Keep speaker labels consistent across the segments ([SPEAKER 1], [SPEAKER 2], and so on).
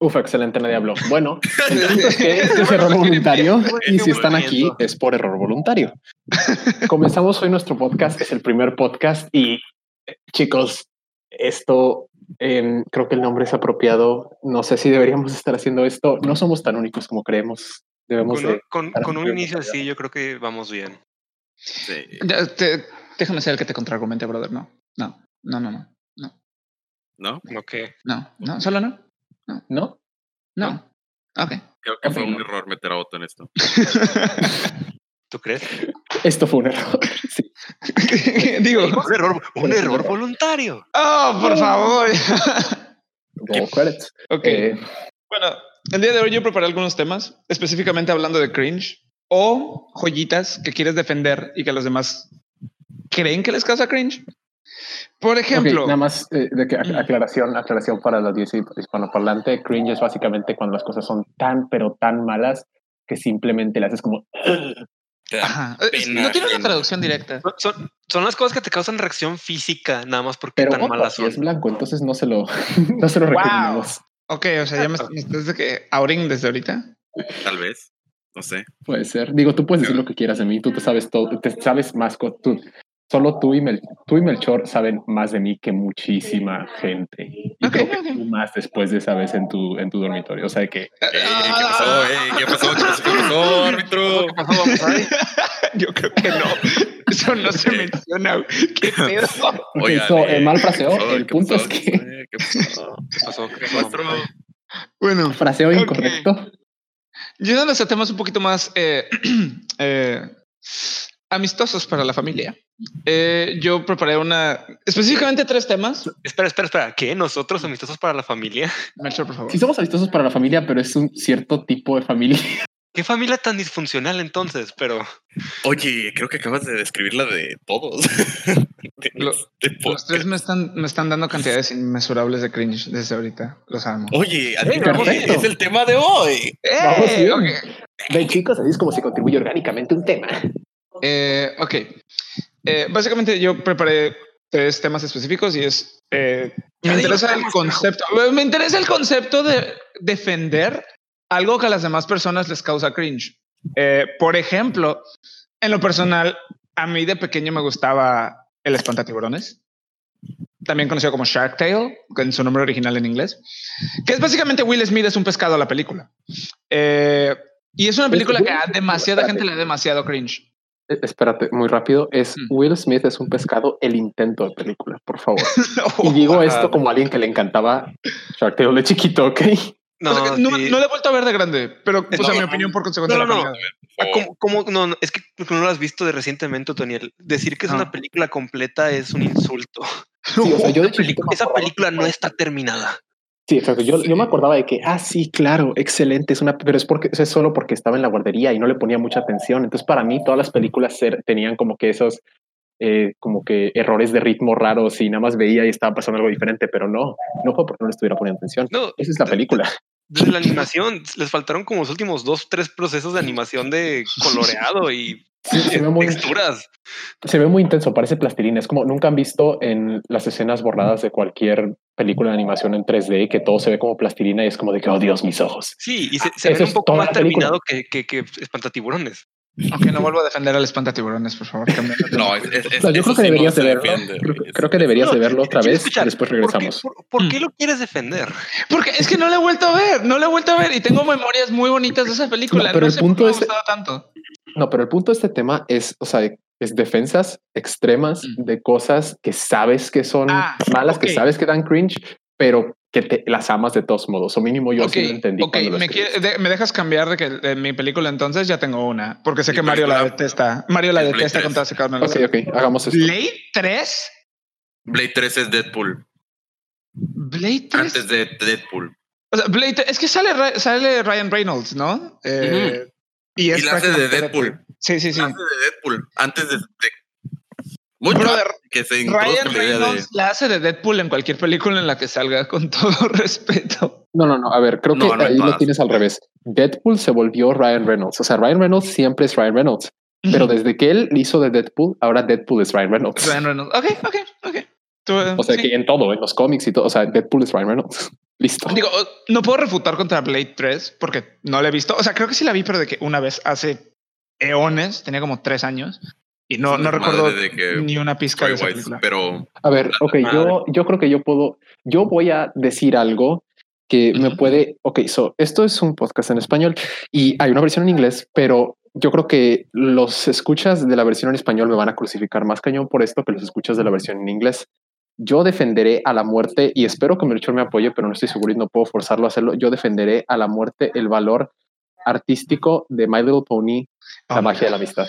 [SPEAKER 1] Uf, excelente, nadie habló. Bueno, el punto es que este es error voluntario y si están aquí es por error voluntario. Comenzamos hoy nuestro podcast, es el primer podcast y chicos, esto eh, creo que el nombre es apropiado. No sé si deberíamos estar haciendo esto. No somos tan únicos como creemos. Debemos
[SPEAKER 2] Con,
[SPEAKER 1] de
[SPEAKER 2] con-
[SPEAKER 1] estar
[SPEAKER 2] con un inicio así, yo creo que vamos bien.
[SPEAKER 3] Sí.
[SPEAKER 4] Ya, te- déjame ser el que te contraargumente, brother. No, no, no, no, no,
[SPEAKER 3] ¿No?
[SPEAKER 2] ¿No que
[SPEAKER 4] no, no, solo no,
[SPEAKER 1] ¿No?
[SPEAKER 4] no. Ok.
[SPEAKER 3] Creo que fue un
[SPEAKER 1] no.
[SPEAKER 3] error meter a Otto en esto.
[SPEAKER 2] ¿Tú crees?
[SPEAKER 1] Esto fue un error. Sí.
[SPEAKER 4] Digo,
[SPEAKER 2] Un error, un error voluntario.
[SPEAKER 4] oh, por favor.
[SPEAKER 1] Roll credits.
[SPEAKER 4] ok.
[SPEAKER 1] Eh,
[SPEAKER 4] Bueno, el día de hoy yo preparé algunos temas, específicamente hablando de cringe o joyitas que quieres defender y que los demás creen que les causa cringe. Por ejemplo,
[SPEAKER 1] nada más eh, de que
[SPEAKER 4] Mm.
[SPEAKER 1] aclaración, aclaración para la audiencia hispanoparlante. Cringe es básicamente cuando las cosas son tan, pero tan malas que simplemente le haces como
[SPEAKER 4] Ajá,
[SPEAKER 3] pena
[SPEAKER 4] no tiene una traducción directa.
[SPEAKER 2] Son- Son, las cosas que te causan reacción física, nada más porque
[SPEAKER 1] pero
[SPEAKER 2] tan
[SPEAKER 1] Otto
[SPEAKER 2] malas son.
[SPEAKER 1] es blanco, entonces no se lo, no se lo
[SPEAKER 4] Wow.
[SPEAKER 1] requerimos.
[SPEAKER 4] Ok, o sea, ya me, me estás de que outing desde ahorita.
[SPEAKER 3] Tal vez. No sé.
[SPEAKER 1] Puede ser. Digo, tú puedes decir lo que quieras de mí, tú te sabes todo, te sabes más. Tú, solo tú y, Mel, tú y Melchor saben más de mí que muchísima gente. Y creo que tú más después de esa vez en tu, en tu dormitorio. O sea que
[SPEAKER 3] Eh, ¿Qué pasó? eh? ¿Qué pasó? ¿Qué pasó? ¿Qué pasó, árbitro?
[SPEAKER 2] ¿Qué pasó?
[SPEAKER 4] Yo creo que no. Eso no se menciona. ¿Qué pedo?
[SPEAKER 3] Oigan,
[SPEAKER 1] eso,
[SPEAKER 3] eh,
[SPEAKER 1] el mal fraseo.
[SPEAKER 3] ¿qué pasó?
[SPEAKER 1] El
[SPEAKER 3] ¿Qué
[SPEAKER 1] punto
[SPEAKER 3] pasó?
[SPEAKER 1] es que
[SPEAKER 3] Eh, ¿Qué pasó?
[SPEAKER 2] ¿Qué pasó? ¿Qué
[SPEAKER 3] ¿Qué
[SPEAKER 2] pasó?
[SPEAKER 3] pasó?
[SPEAKER 4] Bueno,
[SPEAKER 1] fraseo
[SPEAKER 4] Ok.
[SPEAKER 1] incorrecto.
[SPEAKER 4] yéndonos a temas un poquito más eh, eh, amistosos para la familia. eh, yo preparé una específicamente tres temas.
[SPEAKER 2] Espera, espera, espera. ¿Qué? ¿Nosotros amistosos para la familia?
[SPEAKER 4] Melchor, por favor.
[SPEAKER 1] Sí somos amistosos para la familia, pero es un cierto tipo de familia.
[SPEAKER 2] ¿Qué familia tan disfuncional entonces? Pero
[SPEAKER 3] Oye, creo que acabas de describir la de todos. De
[SPEAKER 4] Lo-
[SPEAKER 3] este
[SPEAKER 4] Los tres me están, me están dando cantidades inmesurables de cringe desde ahorita. Los amo.
[SPEAKER 3] Oye,
[SPEAKER 1] perfecto.
[SPEAKER 3] es el tema de hoy.
[SPEAKER 1] Vamos
[SPEAKER 4] ¡Eh!
[SPEAKER 1] bien.
[SPEAKER 4] Ok.
[SPEAKER 1] Ven, chicos, así es como se contribuye orgánicamente un tema.
[SPEAKER 4] Eh, ok. Eh, básicamente yo preparé tres temas específicos y es... eh, me interesa el concepto. Me interesa el concepto de defender algo que a las demás personas les causa cringe. Eh, por ejemplo, en lo personal, a mí de pequeño me gustaba el espantatiburones. También conocido como Shark Tale, con su nombre original en inglés, que es básicamente Will Smith es un pescado a la película. Eh, y es una película que a demasiada gente le da demasiado cringe.
[SPEAKER 1] Eh, Espérate, muy rápido. Es
[SPEAKER 4] Mm.
[SPEAKER 1] Will Smith es un pescado, el intento de película, por favor. Y digo
[SPEAKER 2] Ajá.
[SPEAKER 1] esto como alguien que le encantaba Shark Tale de chiquito, ¿ok?
[SPEAKER 2] no,
[SPEAKER 4] O sea no,
[SPEAKER 2] sí.
[SPEAKER 4] no la he vuelto a ver de grande, pero pues,
[SPEAKER 2] No,
[SPEAKER 4] a mi
[SPEAKER 3] no,
[SPEAKER 4] opinión por consecuencia
[SPEAKER 2] no,
[SPEAKER 4] la
[SPEAKER 2] no,
[SPEAKER 4] calidad.
[SPEAKER 2] Ah, ¿Cómo, cómo? No, no, es que no lo has visto de recientemente, Toniel. Decir que es
[SPEAKER 4] No.
[SPEAKER 2] una película completa es un insulto.
[SPEAKER 1] Sí, o sea, yo de chiquito
[SPEAKER 2] Pelicu-
[SPEAKER 1] me
[SPEAKER 2] Esa película no está terminada.
[SPEAKER 1] Sí, exacto. Yo, yo me acordaba de que, ah, sí, claro, excelente. Es una, pero es porque es solo porque estaba en la guardería y no le ponía mucha atención. Entonces, para mí, todas las películas ser- tenían como que esos, eh, como que errores de ritmo raros y nada más veía y estaba pasando algo diferente, pero no, no fue porque no le estuviera poniendo atención.
[SPEAKER 2] No,
[SPEAKER 1] Esa es la película.
[SPEAKER 2] desde la animación les faltaron como los últimos dos, tres procesos de animación de coloreado y
[SPEAKER 1] Sí, se ve muy,
[SPEAKER 2] texturas.
[SPEAKER 1] se ve muy intenso, parece plastilina. Es como nunca han visto en las escenas borradas de cualquier película de animación en 3D que todo se ve como plastilina y es como de que, oh Dios, mis ojos.
[SPEAKER 2] Sí, y se, se
[SPEAKER 1] Ah, Eso
[SPEAKER 2] ven un poco más terminado que, que, que espantatiburones.
[SPEAKER 4] Ok, no vuelvo a defender al espantatiburones, por favor.
[SPEAKER 3] No, es, es-
[SPEAKER 1] No, yo creo que
[SPEAKER 3] sí no
[SPEAKER 1] deberías
[SPEAKER 3] se
[SPEAKER 1] de verlo.
[SPEAKER 3] defiende,
[SPEAKER 1] Creo, que deberías
[SPEAKER 2] No,
[SPEAKER 1] de verlo otra vez
[SPEAKER 2] escuchar,
[SPEAKER 1] y después
[SPEAKER 2] ¿Por qué,
[SPEAKER 1] regresamos.
[SPEAKER 2] por, por
[SPEAKER 4] Mm.
[SPEAKER 2] qué lo quieres defender?
[SPEAKER 4] Porque es que no la he vuelto a ver, no la he vuelto a ver y tengo memorias muy bonitas de esa película.
[SPEAKER 1] No, pero el
[SPEAKER 4] sé por
[SPEAKER 1] punto
[SPEAKER 4] qué me ha
[SPEAKER 1] es-
[SPEAKER 4] gustado tanto.
[SPEAKER 1] No, pero el punto de este tema es, o sea, es defensas extremas
[SPEAKER 4] Mm.
[SPEAKER 1] de cosas que sabes que son
[SPEAKER 4] Ah,
[SPEAKER 1] malas, que
[SPEAKER 4] ok.
[SPEAKER 1] sabes que dan cringe, pero que te las amas de todos modos. O mínimo yo
[SPEAKER 4] Ok,
[SPEAKER 1] así lo entendí.
[SPEAKER 4] ok, me, quiere- de- me dejas cambiar de que de mi película entonces ya tengo una, porque sé que Mario la detesta. Mario la detesta
[SPEAKER 3] 3.
[SPEAKER 4] con toda su carne.
[SPEAKER 1] Ok, ok, hagamos esto.
[SPEAKER 4] Blade 3,
[SPEAKER 3] Blade 3 es Deadpool.
[SPEAKER 4] Blade 3.
[SPEAKER 3] Antes de Deadpool.
[SPEAKER 4] O sea, Blade 3, es que sale, sale Ryan Reynolds, ¿no? Eh, Y es
[SPEAKER 3] Y la hace de Deadpool.
[SPEAKER 4] Sí, sí, sí.
[SPEAKER 3] Antes de Deadpool. Antes de. de- mucho
[SPEAKER 4] Brother,
[SPEAKER 3] que se
[SPEAKER 4] Ryan
[SPEAKER 3] la idea de.
[SPEAKER 4] Reynolds la hace de Deadpool en cualquier película en la que salga, con todo respeto.
[SPEAKER 1] No, no, no. A ver, creo
[SPEAKER 3] No,
[SPEAKER 1] que
[SPEAKER 3] no
[SPEAKER 1] ahí lo tienes al revés. Deadpool se volvió Ryan Reynolds. O sea, Ryan Reynolds siempre es Ryan Reynolds. Pero desde que él hizo de Deadpool, ahora Deadpool es Ryan Reynolds.
[SPEAKER 4] Ryan Reynolds. Ok, ok, ok. Tú,
[SPEAKER 1] O sea,
[SPEAKER 4] sí.
[SPEAKER 1] que en todo, en los cómics y todo. O sea, Deadpool es Ryan Reynolds. Listo.
[SPEAKER 4] Digo, no puedo refutar contra Blade 3 porque no la he visto. O sea, creo que sí la vi, pero de que una vez hace eones, tenía como tres años y no, no recuerdo ni una pizca de esa película.
[SPEAKER 3] Pero
[SPEAKER 1] a ver, ok, yo, yo creo que yo puedo, yo voy a decir algo que me puede. Ok, so esto es un podcast en español y hay una versión en inglés, pero yo creo que los escuchas de la versión en español me van a crucificar más cañón por esto que los escuchas de la versión en inglés yo defenderé a la muerte y espero que Melchor me apoye, pero no estoy seguro y no puedo forzarlo a hacerlo. Yo defenderé a la muerte el valor artístico de My Little Pony, la oh magia de la amistad.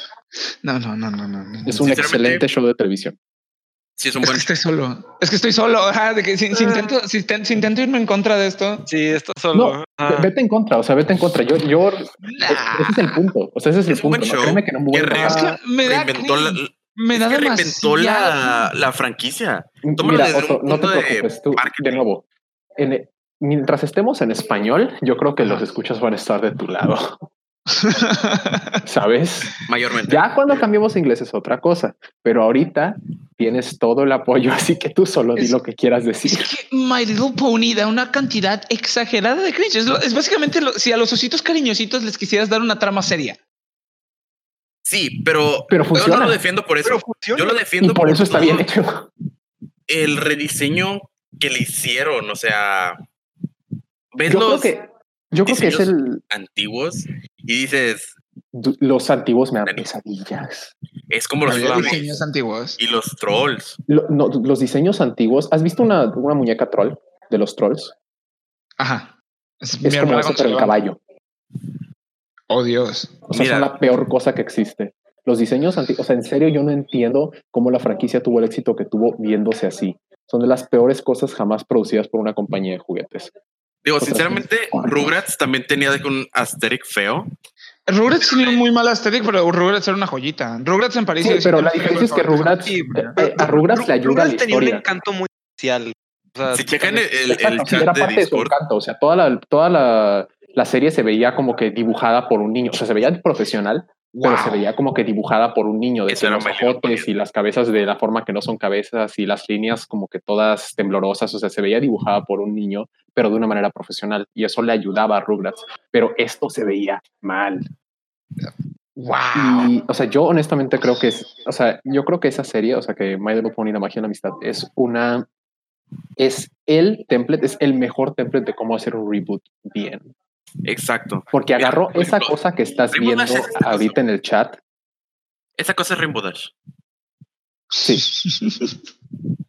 [SPEAKER 4] No, no, no, no, no.
[SPEAKER 1] Es un excelente show de televisión.
[SPEAKER 4] Sí, es un buen. Es que estoy solo. Es que estoy solo. de que si, ah. intento, si, intento irme en contra de esto.
[SPEAKER 2] Sí, esto solo.
[SPEAKER 1] No, vete en contra. O sea, vete en contra. Yo, yo. Ese es el punto. O sea, ese es, el punto.
[SPEAKER 3] show.
[SPEAKER 1] Créeme que no me
[SPEAKER 3] es que me da me da que reinventó la, la, franquicia.
[SPEAKER 1] Mira, no te preocupes, tú, de nuevo, mientras estemos en español, yo creo que los escuchas van a estar de tu lado. ¿Sabes?
[SPEAKER 3] Mayormente.
[SPEAKER 1] Ya cuando cambiemos a inglés es otra cosa, pero ahorita tienes todo el apoyo, así que tú solo di lo que quieras decir.
[SPEAKER 4] Es que My Little Pony da una cantidad exagerada de cringe. Es, básicamente si a los ositos cariñositos les quisieras dar una trama seria.
[SPEAKER 3] Sí, pero,
[SPEAKER 1] pero funciona.
[SPEAKER 3] yo no lo defiendo por eso. Yo lo defiendo
[SPEAKER 1] por, eso está bien hecho.
[SPEAKER 3] El rediseño que le hicieron, o sea,
[SPEAKER 1] ves yo los creo que, yo creo que es el
[SPEAKER 3] antiguos y dices
[SPEAKER 1] los antiguos me dan pesadillas.
[SPEAKER 3] Es como los,
[SPEAKER 4] diseños antiguos
[SPEAKER 3] y los trolls.
[SPEAKER 1] los diseños antiguos. ¿Has visto una, una, muñeca troll de los trolls?
[SPEAKER 4] Ajá.
[SPEAKER 1] Es, como eso, pero el caballo.
[SPEAKER 4] Oh, Dios.
[SPEAKER 1] O sea, son la peor cosa que existe. Los diseños antiguos, o sea, en serio yo no entiendo cómo la franquicia tuvo el éxito que tuvo viéndose así. Son de las peores cosas jamás producidas por una compañía de juguetes.
[SPEAKER 3] Digo, sinceramente, Rugrats también tenía de un aesthetic feo.
[SPEAKER 4] Rugrats tenía un muy mal aesthetic, pero Rugrats era una joyita. Rugrats en París.
[SPEAKER 1] Sí, pero la diferencia es que Rugrats, eh, a Rugrats le ayuda Rugrats
[SPEAKER 2] tenía un encanto muy especial.
[SPEAKER 3] si checan el, el, el chat era parte de, su encanto,
[SPEAKER 1] o sea, toda la, toda la, la serie se veía como que dibujada por un niño, o sea, se veía profesional, pero se veía como que dibujada por un niño, de los ojotes y las cabezas de la forma que no son cabezas y las líneas como que todas temblorosas, o sea, se veía dibujada por un niño, pero de una manera profesional y eso le ayudaba a Rugrats, pero esto se veía mal.
[SPEAKER 4] Wow.
[SPEAKER 1] o sea, yo honestamente creo que es, o sea, yo creo que esa serie, o sea, que My Little Pony, la magia de la amistad, es una, es el template, es el mejor template de cómo hacer un reboot bien.
[SPEAKER 3] Exacto.
[SPEAKER 1] Porque agarró esa cosa que estás viendo ahorita en el chat.
[SPEAKER 3] Esa cosa es Rainbow Dash.
[SPEAKER 1] Sí.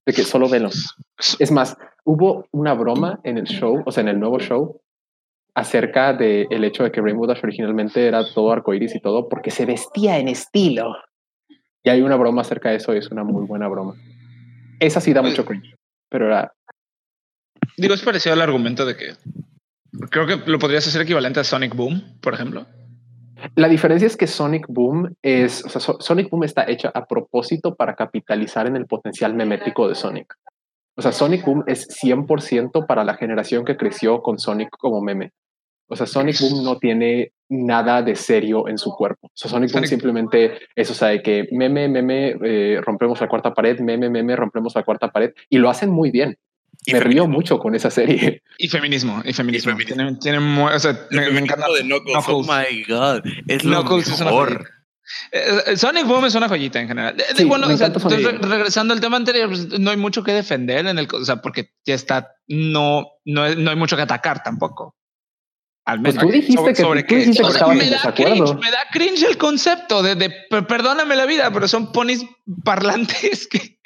[SPEAKER 1] de que solo velo. Es más, hubo una broma en el show, o sea, en el nuevo show, acerca del el hecho de que Rainbow Dash originalmente era todo arcoiris y todo, porque se vestía en estilo. Y hay una broma acerca de eso y es una muy buena broma. Esa sí da mucho cringe, pero era.
[SPEAKER 4] Digo, es parecido al argumento de que Creo que lo podrías hacer equivalente a Sonic Boom, por ejemplo.
[SPEAKER 1] La diferencia es que Sonic Boom es, o sea, Sonic Boom está hecha a propósito para capitalizar en el potencial memético de Sonic. O sea, Sonic Boom es 100% para la generación que creció con Sonic como meme. O sea, Sonic Boom no tiene nada de serio en su cuerpo. O sea, Sonic, Boom simplemente es, o sea, de que meme, meme, eh, rompemos la cuarta pared, meme, meme, rompemos la cuarta pared. Y lo hacen muy bien me río mucho con esa serie.
[SPEAKER 4] Y feminismo, y feminismo. Tiene, o sea, me, encanta.
[SPEAKER 3] De Knuckles. Oh my God. Es lo mejor.
[SPEAKER 4] Eh, eh, Sonic Boom es una joyita en general. bueno, regresando al tema anterior, pues, no hay mucho que defender en el, o sea, porque ya está, no, no, no hay mucho que atacar tampoco.
[SPEAKER 1] Al pues menos. tú dijiste que, sobre tú dijiste que
[SPEAKER 4] me, da cringe, me da cringe el concepto de, de, perdóname la vida, pero son ponis parlantes que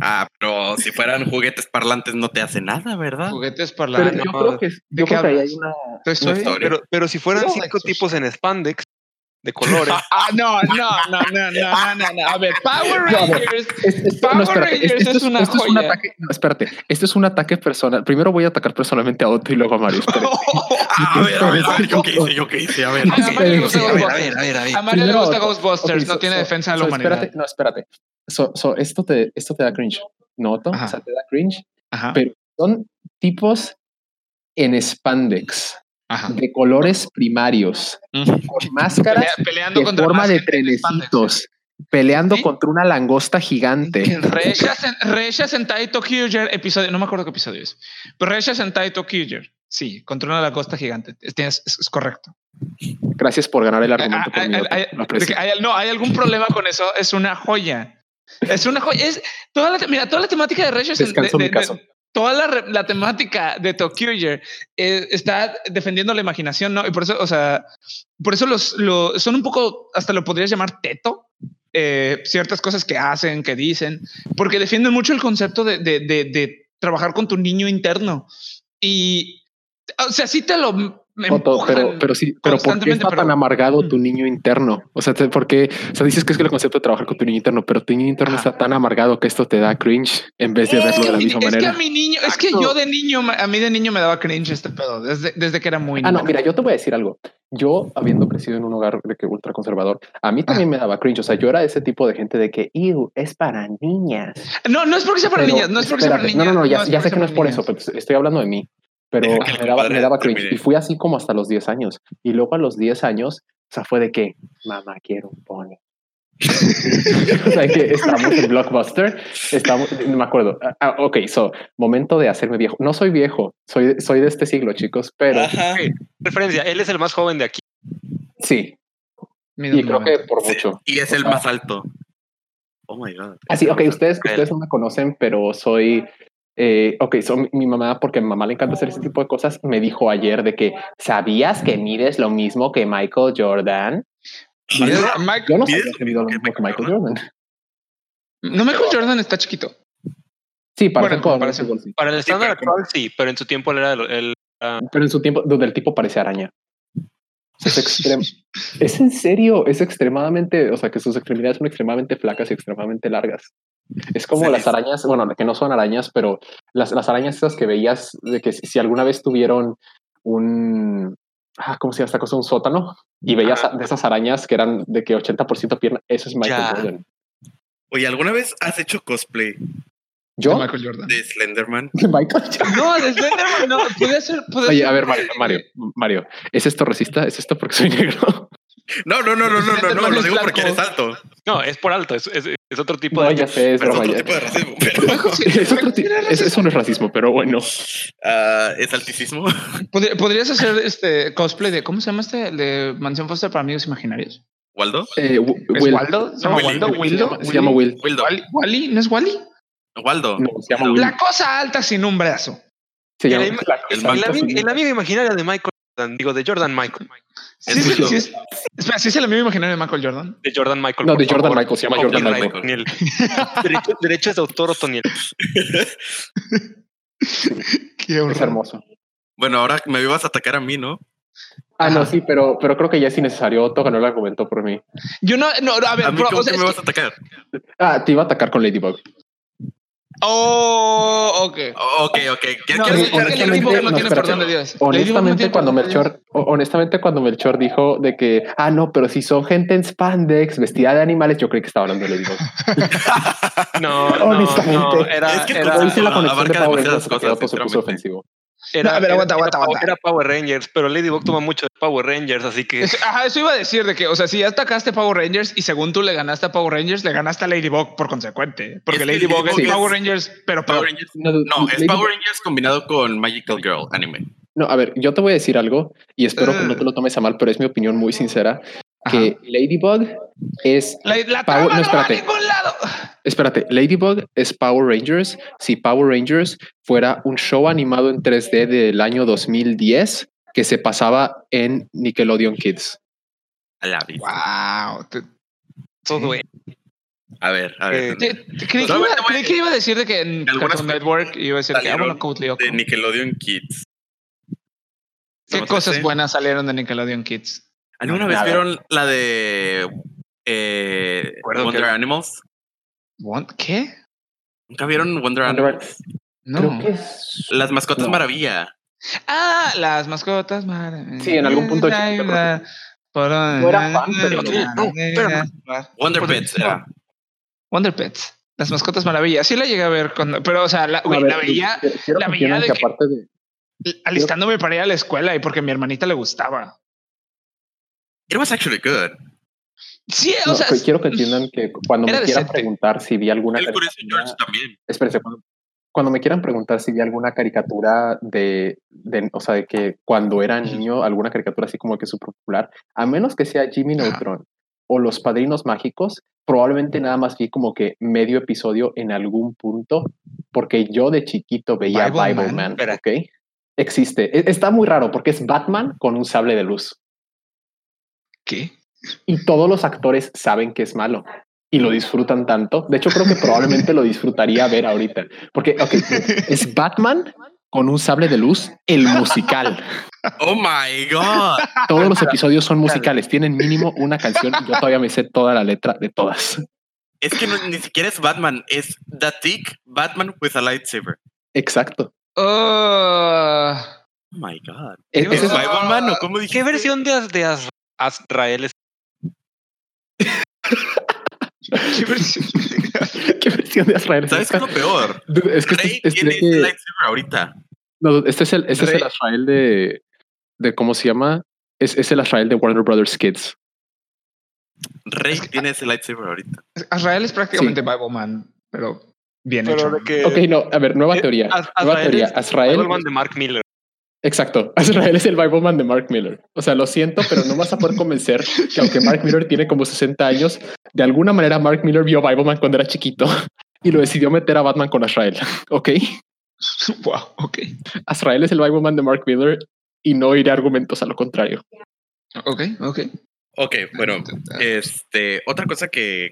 [SPEAKER 3] Ah, pero si fueran juguetes parlantes no te hace nada, ¿verdad?
[SPEAKER 4] Juguetes parlantes.
[SPEAKER 1] Pero yo creo que, yo creo que ahí hay una,
[SPEAKER 2] una pero, pero, si fueran cinco tipos en spandex de colores.
[SPEAKER 4] ah, no, no, no, no, no, no, no. A ver, Power Rangers. Power Rangers esto es, una esto joya. Es un ataque,
[SPEAKER 1] no, espérate, esto es un ataque personal. Primero voy a atacar personalmente a Otto y luego a Mario.
[SPEAKER 3] a ver, a ver, a ver, yo qué hice, yo qué hice, a ver. A
[SPEAKER 4] Mario le gusta Ghostbusters. A Mario le gusta Ghostbusters, no tiene defensa de la humanidad.
[SPEAKER 1] Espérate, no, espérate. So, so, esto, te, esto te da cringe, ¿no? O sea, te da cringe, Ajá. pero son tipos en spandex. Ajá. de colores primarios, con máscaras Pelea, peleando de forma de trenecitos, peleando
[SPEAKER 4] ¿Sí?
[SPEAKER 1] contra una langosta gigante.
[SPEAKER 4] Sen- Reisha Sentai Tokyuger, episodio, no me acuerdo qué episodio es, pero Reisha Sentai Tokyuger, sí, contra una langosta gigante, es, correcto.
[SPEAKER 1] Gracias por ganar el
[SPEAKER 4] Hay-
[SPEAKER 1] argumento.
[SPEAKER 4] hay-
[SPEAKER 1] mi
[SPEAKER 4] hay- hay- no, hay algún problema con eso, es una joya. Es una joya, es toda la, mira, toda la temática de Reisha Sen-
[SPEAKER 1] Descanso
[SPEAKER 4] de-
[SPEAKER 1] mi
[SPEAKER 4] de- de-
[SPEAKER 1] caso.
[SPEAKER 4] toda la, la temática de Tokyuger eh, está defendiendo la imaginación, ¿no? Y por eso, o sea, por eso los, lo, son un poco, hasta lo podrías llamar teto, eh, ciertas cosas que hacen, que dicen, porque defienden mucho el concepto de, de, de, de trabajar con tu niño interno. Y, o sea, sí te lo me
[SPEAKER 1] Otto, pero, pero sí, pero ¿por qué está
[SPEAKER 4] pero-
[SPEAKER 1] tan amargado tu niño interno? O sea, porque, o sea, dices que es que el concepto de trabajar con tu niño interno, pero tu niño interno
[SPEAKER 4] Ajá.
[SPEAKER 1] está tan amargado que esto te da cringe en vez de
[SPEAKER 4] Es
[SPEAKER 1] verlo
[SPEAKER 4] que,
[SPEAKER 1] de la
[SPEAKER 4] mí,
[SPEAKER 1] misma
[SPEAKER 4] es que
[SPEAKER 1] manera.
[SPEAKER 4] a mi niño, es que yo de niño, a mí de niño me daba cringe este pedo, desde, desde que era muy
[SPEAKER 1] Ah, no,
[SPEAKER 4] niño.
[SPEAKER 1] mira, yo te voy a decir algo. Yo, habiendo crecido en un hogar de que ultra conservador, a mí también me daba cringe. O sea, yo era ese tipo de gente de que, "Ew, es para niñas.
[SPEAKER 4] No, no es porque sea para
[SPEAKER 1] Pero,
[SPEAKER 4] niñas, no es porque sea para
[SPEAKER 1] espérate,
[SPEAKER 4] niñas.
[SPEAKER 1] No, no, no, ya, ya
[SPEAKER 4] porque
[SPEAKER 1] sé que no es por
[SPEAKER 4] niñas.
[SPEAKER 1] eso, pero estoy hablando de mí. Pero
[SPEAKER 3] que
[SPEAKER 1] me daba, me daba cringe.
[SPEAKER 3] termine.
[SPEAKER 1] Y fui así como hasta los 10 años. Y luego a los 10 años, o sea, fue de que, mamá, quiero un pony. o sea, que estamos en Blockbuster, estamos, no me acuerdo. Ah, ah, ok, so, momento de hacerme viejo. No soy viejo, soy, soy de este siglo, chicos, pero
[SPEAKER 3] Ajá.
[SPEAKER 2] Referencia, él es el más joven de aquí.
[SPEAKER 1] sí. Y creo que
[SPEAKER 4] 90.
[SPEAKER 1] por
[SPEAKER 3] Sí,
[SPEAKER 1] mucho.
[SPEAKER 3] Y es el más alto. Oh my god.
[SPEAKER 1] Así, ok, ustedes, ustedes no me conocen, pero soy. Eh, ok, son mi mamá, porque a mi mamá le encanta hacer ese tipo de cosas, me dijo ayer de que ¿sabías que mides lo mismo que Michael Jordan? Yo no
[SPEAKER 3] ¿Mides
[SPEAKER 1] sabía que mido lo mismo que
[SPEAKER 3] Michael
[SPEAKER 1] Jordan.
[SPEAKER 4] no, Michael Jordan está chiquito.
[SPEAKER 1] Sí, para
[SPEAKER 4] Bueno,
[SPEAKER 1] sí.
[SPEAKER 2] Para el estándar actual, sí, pero en su tiempo él era el, el-
[SPEAKER 1] Pero en su tiempo, donde el tipo parece araña. Es, extrem- es en serio, es extremadamente, o sea, que sus extremidades son extremadamente flacas y extremadamente largas. Es como
[SPEAKER 3] Sí,
[SPEAKER 1] las arañas, bueno, que no son arañas, pero las, las arañas esas que veías de que si, si alguna vez tuvieron un, ah, ¿cómo se llama esta cosa? Un sótano y veías de esas arañas que eran de que 80% pierna, eso es Michael
[SPEAKER 2] Ya.
[SPEAKER 1] Jordan.
[SPEAKER 3] Oye, ¿alguna vez has hecho cosplay
[SPEAKER 1] ¿Yo?
[SPEAKER 4] de Michael Jordan.
[SPEAKER 3] de Slenderman?
[SPEAKER 1] Michael Jordan.
[SPEAKER 4] No, de Slenderman no. Puede ser. Puede
[SPEAKER 1] Oye,
[SPEAKER 4] ser-
[SPEAKER 1] a ver, Mario, Mario, Mario, ¿es esto racista? ¿Es esto porque soy negro?
[SPEAKER 3] No, no, no, no, no, no, no, lo
[SPEAKER 4] es
[SPEAKER 3] digo
[SPEAKER 4] blanco.
[SPEAKER 3] porque eres alto.
[SPEAKER 2] No, es por alto, es, es, es otro tipo
[SPEAKER 1] No,
[SPEAKER 2] de...
[SPEAKER 1] ya sé, es
[SPEAKER 3] Pero es
[SPEAKER 1] broma.
[SPEAKER 3] otro
[SPEAKER 1] ya-
[SPEAKER 3] tipo de racismo. Pero,
[SPEAKER 1] Es otro ti- es- eso no es racismo, pero bueno.
[SPEAKER 3] ah, es altísimo.
[SPEAKER 4] Podri- Podrías hacer este cosplay de. ¿Cómo se llama este? El de Mansión Foster para amigos imaginarios.
[SPEAKER 3] ¿Waldo?
[SPEAKER 1] Eh,
[SPEAKER 4] ¿Es
[SPEAKER 1] Will.
[SPEAKER 4] Waldo? ¿Se llama
[SPEAKER 3] Willy,
[SPEAKER 4] Waldo? ¿Wildo?
[SPEAKER 1] Se llama Will.
[SPEAKER 4] ¿Wally? ¿No es Wally?
[SPEAKER 3] Waldo.
[SPEAKER 1] No, se llama.
[SPEAKER 4] La cosa alta sin un brazo.
[SPEAKER 1] Se
[SPEAKER 2] El,
[SPEAKER 1] llama la
[SPEAKER 2] el, amigo imaginario de Michael Jordan, digo, de Jordan Michael.
[SPEAKER 4] Sí,
[SPEAKER 3] Es
[SPEAKER 4] sí,
[SPEAKER 3] justo.
[SPEAKER 4] sí es, espera, ¿sí es el amigo imaginario de Michael Jordan?
[SPEAKER 2] De Jordan Michael.
[SPEAKER 1] No, de Jordan
[SPEAKER 2] favor.
[SPEAKER 1] Michael, se llama Jordan
[SPEAKER 3] Michael.
[SPEAKER 2] Otoniel. Derecho- Derechos de autor Otoniel.
[SPEAKER 4] Qué
[SPEAKER 1] Es hermoso.
[SPEAKER 3] Bueno, ahora me ibas a atacar a mí, ¿no?
[SPEAKER 1] Ah, no, sí, pero, pero creo que ya es innecesario. Otto ganó el argumento por mí.
[SPEAKER 4] Yo no, no, a ver,
[SPEAKER 3] ¿A mí
[SPEAKER 4] bro,
[SPEAKER 3] cómo
[SPEAKER 4] o sea,
[SPEAKER 3] que
[SPEAKER 4] es
[SPEAKER 3] me vas a atacar?
[SPEAKER 1] Ah, te iba a atacar con Ladybug.
[SPEAKER 4] Oh, ok.
[SPEAKER 3] Ok, ok. ¿Qué-
[SPEAKER 4] No,
[SPEAKER 1] honestamente,
[SPEAKER 4] no tiene perdón de Dios.
[SPEAKER 1] Honestamente, cuando. Melchor, ho- honestamente, cuando Melchor dijo de que, ah, no, pero si son gente en spandex, vestida de animales, yo creí que estaba hablando de Ladybug.
[SPEAKER 2] No, no,
[SPEAKER 1] Honestamente.
[SPEAKER 2] no, era,
[SPEAKER 3] Es que
[SPEAKER 2] era,
[SPEAKER 1] hice la conexión de que
[SPEAKER 3] cosas,
[SPEAKER 1] se puso ofensivo.
[SPEAKER 2] Era,
[SPEAKER 4] No, a ver,
[SPEAKER 2] era-
[SPEAKER 4] aguanta, aguanta,
[SPEAKER 2] era Power Rangers, pero Ladybug toma mucho de Power Rangers, así que
[SPEAKER 4] Ajá, eso iba a decir de que, o sea, si ya atacaste Power Rangers y según tú le ganaste a Power Rangers, le ganaste a Ladybug por consecuente. Porque Ladybug es Power Rangers, pero
[SPEAKER 3] Power. Rangers.
[SPEAKER 1] No,
[SPEAKER 3] No, es
[SPEAKER 1] Ladybug-
[SPEAKER 3] Power Rangers combinado con Magical Girl anime.
[SPEAKER 1] No, a ver, yo te voy a decir algo y espero que no
[SPEAKER 4] Eh.
[SPEAKER 1] te lo tomes a mal, pero es mi opinión muy sincera. Que Ladybug es
[SPEAKER 4] La, la
[SPEAKER 1] Power- no,
[SPEAKER 4] no, va a
[SPEAKER 1] espérate.
[SPEAKER 4] ningún lado.
[SPEAKER 1] Espérate, Ladybug es Power Rangers. Si Power Rangers fuera un show animado en 3D del año 2010 que se pasaba en Nickelodeon Kids.
[SPEAKER 3] A la vida.
[SPEAKER 4] Wow. Te-
[SPEAKER 2] todo es.
[SPEAKER 3] A ver, a ver.
[SPEAKER 2] Eh,
[SPEAKER 4] creí, que iba,
[SPEAKER 3] a-
[SPEAKER 4] creí que iba a decir de que en Cartoon Network iba a decir que ah, bueno,
[SPEAKER 3] de Nickelodeon Kids.
[SPEAKER 4] ¿Qué cosas
[SPEAKER 3] 13.
[SPEAKER 4] buenas salieron de Nickelodeon Kids?
[SPEAKER 3] ¿Alguna vez vieron la de eh, Wonder
[SPEAKER 2] que-
[SPEAKER 3] Animals?
[SPEAKER 4] ¿Qué?
[SPEAKER 3] ¿Nunca vieron Wonder
[SPEAKER 1] Wonder-
[SPEAKER 3] Animals?
[SPEAKER 4] No.
[SPEAKER 1] Creo que es.
[SPEAKER 3] Las mascotas
[SPEAKER 1] No.
[SPEAKER 3] maravilla.
[SPEAKER 4] Ah, las mascotas. madre.
[SPEAKER 1] Sí, en algún punto chiquito, creo No era fan, pero-
[SPEAKER 2] No.
[SPEAKER 3] Wonder Pets era.
[SPEAKER 4] Wonder Pets. Las mascotas maravilla. Sí la llegué a ver cuando, pero o sea, la,
[SPEAKER 1] A
[SPEAKER 4] güey,
[SPEAKER 1] ver,
[SPEAKER 4] la veía la veía de
[SPEAKER 1] que
[SPEAKER 4] que-
[SPEAKER 1] aparte de.
[SPEAKER 4] alistándome para ir a la escuela y porque a mi hermanita le gustaba.
[SPEAKER 3] It was actually good.
[SPEAKER 4] Sí, o sea,
[SPEAKER 1] quiero que entiendan que cuando me quieran preguntar si vi alguna
[SPEAKER 3] el George también.
[SPEAKER 1] Espérense, cuando, me quieran preguntar si vi alguna caricatura de, de, o sea, de que cuando era niño, alguna caricatura así como que súper popular, a menos que sea Jimmy Neutron o Los Padrinos Mágicos, probablemente nada más vi como que medio episodio en algún punto, porque yo de chiquito veía Bible, Man, ¿ok? Existe. E, está muy raro porque es Batman con un sable de luz.
[SPEAKER 4] ¿Qué?
[SPEAKER 1] Y todos los actores saben que es malo y lo disfrutan tanto. De hecho, creo que probablemente lo disfrutaría ver ahorita, porque es Batman con un sable de luz, el musical.
[SPEAKER 3] Oh my God.
[SPEAKER 1] Todos los episodios son musicales, tienen mínimo una canción yo todavía me sé toda la letra de todas.
[SPEAKER 3] Es que ni siquiera es Batman, es The Tick Batman with a lightsaber.
[SPEAKER 1] Exacto.
[SPEAKER 3] Oh, my God.
[SPEAKER 2] ¿Es, ¿Es, Batman o cómo dije? ¿Qué versión de, de Azrael es?
[SPEAKER 1] ¿Qué versión? ¿Qué versión de Azrael?
[SPEAKER 3] ¿Sabes qué es lo peor? Es que Rey este, tiene que... lightsaber ahorita.
[SPEAKER 1] No, este es el, este es el Azrael de, de, ¿cómo se llama? Es, es el Azrael de Warner Brothers Kids.
[SPEAKER 3] Rey tiene ese lightsaber ahorita.
[SPEAKER 4] Azrael es prácticamente sí. Bible Man, pero bien hecho.
[SPEAKER 1] Que... Ok, no, a ver, nueva teoría. nueva teoría. Azrael.
[SPEAKER 2] de Mark Miller.
[SPEAKER 1] Exacto. Azrael es el Bibleman de Mark Miller. O sea, lo siento, pero no vas a poder convencer que aunque Mark Miller tiene como 60 años, de alguna manera Mark Miller vio Bibleman cuando era chiquito y lo decidió meter a Batman con Azrael. ¿Ok?
[SPEAKER 4] Wow, ok.
[SPEAKER 1] Azrael es el Bibleman de Mark Miller y no iré argumentos a lo contrario.
[SPEAKER 4] Ok, ok.
[SPEAKER 3] Ok, bueno, este, otra cosa que,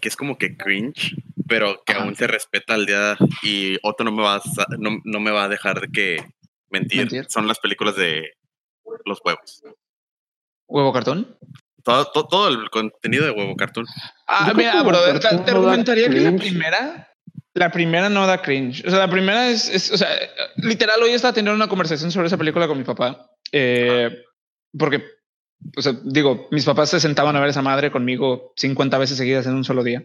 [SPEAKER 3] que, es, como que cringe, pero que aún se respeta al día y Otto no me va a, no, no me va a dejar de que mentir, son las películas de los huevos.
[SPEAKER 4] ¿Huevo cartón?
[SPEAKER 3] Todo, todo, el contenido de huevo cartón.
[SPEAKER 4] Ah, mira, brother, te, argumentaría que la primera, la primera no da cringe. O sea, la primera es, o sea, literal, hoy estaba teniendo una conversación sobre esa película con mi papá. Eh, porque, o sea, digo, mis papás se sentaban a ver esa madre conmigo 50 veces seguidas en un solo día.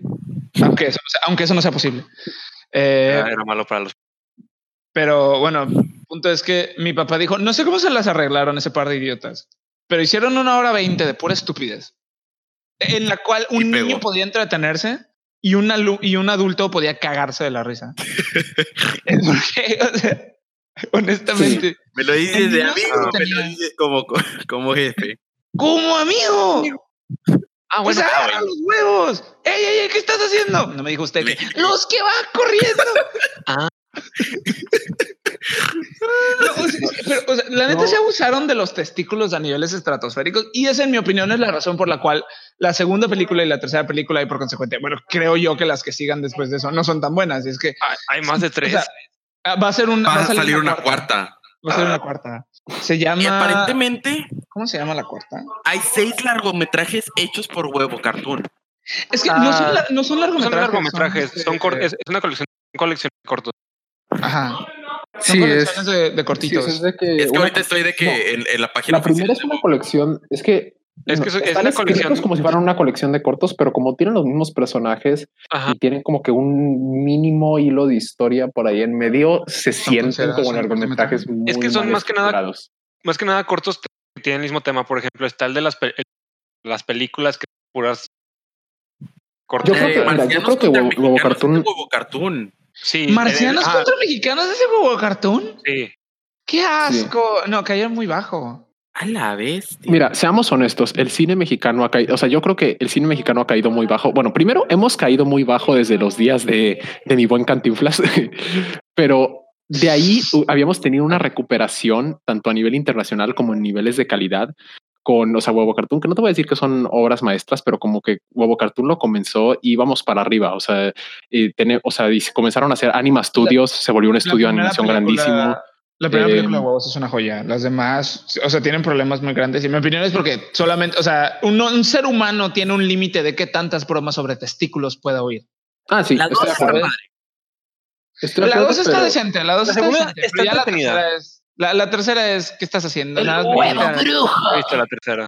[SPEAKER 4] Aunque eso, aunque eso no sea posible.
[SPEAKER 2] Eh, era malo para los.
[SPEAKER 4] Pero bueno, punto es que mi papá dijo, no sé cómo se las arreglaron ese par de idiotas, pero hicieron una hora veinte de pura estupidez, en la cual un niño podía entretenerse y, una, y un adulto podía cagarse de la risa. honestamente.
[SPEAKER 3] Me lo dices de amigo, me lo dices como, como jefe.
[SPEAKER 4] Como amigo. Ah, bueno, pues los huevos. ¡Ey, ey, ey! ¿Qué estás haciendo? No me dijo usted que los que va corriendo. ah, pero, la neta se abusaron de los testículos a niveles estratosféricos y esa, en mi opinión, es la razón por la cual la segunda película y la tercera película, y por consecuente, bueno, creo yo que las que sigan después de eso no son tan buenas. Y es que
[SPEAKER 2] hay más de tres.
[SPEAKER 4] Ah, va a ser un,
[SPEAKER 3] va, a salir, una, cuarta.
[SPEAKER 4] Va a ser una cuarta. Se llama.
[SPEAKER 3] Y aparentemente.
[SPEAKER 4] ¿Cómo se llama la cuarta?
[SPEAKER 3] Hay seis largometrajes hechos por huevo cartoon.
[SPEAKER 4] Es que no, son, no son
[SPEAKER 2] largometrajes. Son largometrajes. Este, es una colección, colección de cortos.
[SPEAKER 4] Ajá. Sí, es, de, cortitos.
[SPEAKER 3] es, que, ahorita estoy de que en, la página.
[SPEAKER 1] La primera es una colección. Es que.
[SPEAKER 2] Es que es, una colección.
[SPEAKER 1] como si fueran una colección de cortos, pero como tienen los mismos personajes y tienen como que un mínimo hilo de historia por ahí en medio, se sienten como largometrajes muy
[SPEAKER 2] Es que son más que nada, más que nada cortos que tienen el mismo tema. Por ejemplo, está el de las, las películas que puras
[SPEAKER 1] cortos. Yo creo que, Huevo Cartoon.
[SPEAKER 4] Sí. ¿Marcianos eh, contra mexicanos ese huevo cartoon?
[SPEAKER 2] Sí.
[SPEAKER 4] ¡Qué asco! No, cayó muy bajo.
[SPEAKER 3] A la vez.
[SPEAKER 1] Mira, seamos honestos, el cine mexicano ha caído, o sea, yo creo que el cine mexicano ha caído muy bajo. Bueno, primero hemos caído muy bajo desde los días de, de mi buen Cantinflas, pero de ahí habíamos tenido una recuperación tanto a nivel internacional como en niveles de calidad con, o sea, Huevo Cartoon, que no te voy a decir que son obras maestras, pero como que Huevo Cartoon lo comenzó y íbamos para arriba, o sea, y o sea, comenzaron a hacer Anima Studios, se volvió un estudio de animación grandísimo.
[SPEAKER 4] La primera película de eh, Huevos es una joya. Las demás, o sea, tienen problemas muy grandes. Y mi opinión es porque solamente, o sea, un, un ser humano tiene un límite de qué tantas bromas sobre testículos puede oír.
[SPEAKER 1] Ah, sí.
[SPEAKER 4] La dos, la dos está decente. La dos está, decente, está ya la tercera es la, tercera es, ¿qué estás haciendo?
[SPEAKER 2] El
[SPEAKER 4] Nada,
[SPEAKER 2] la tercera.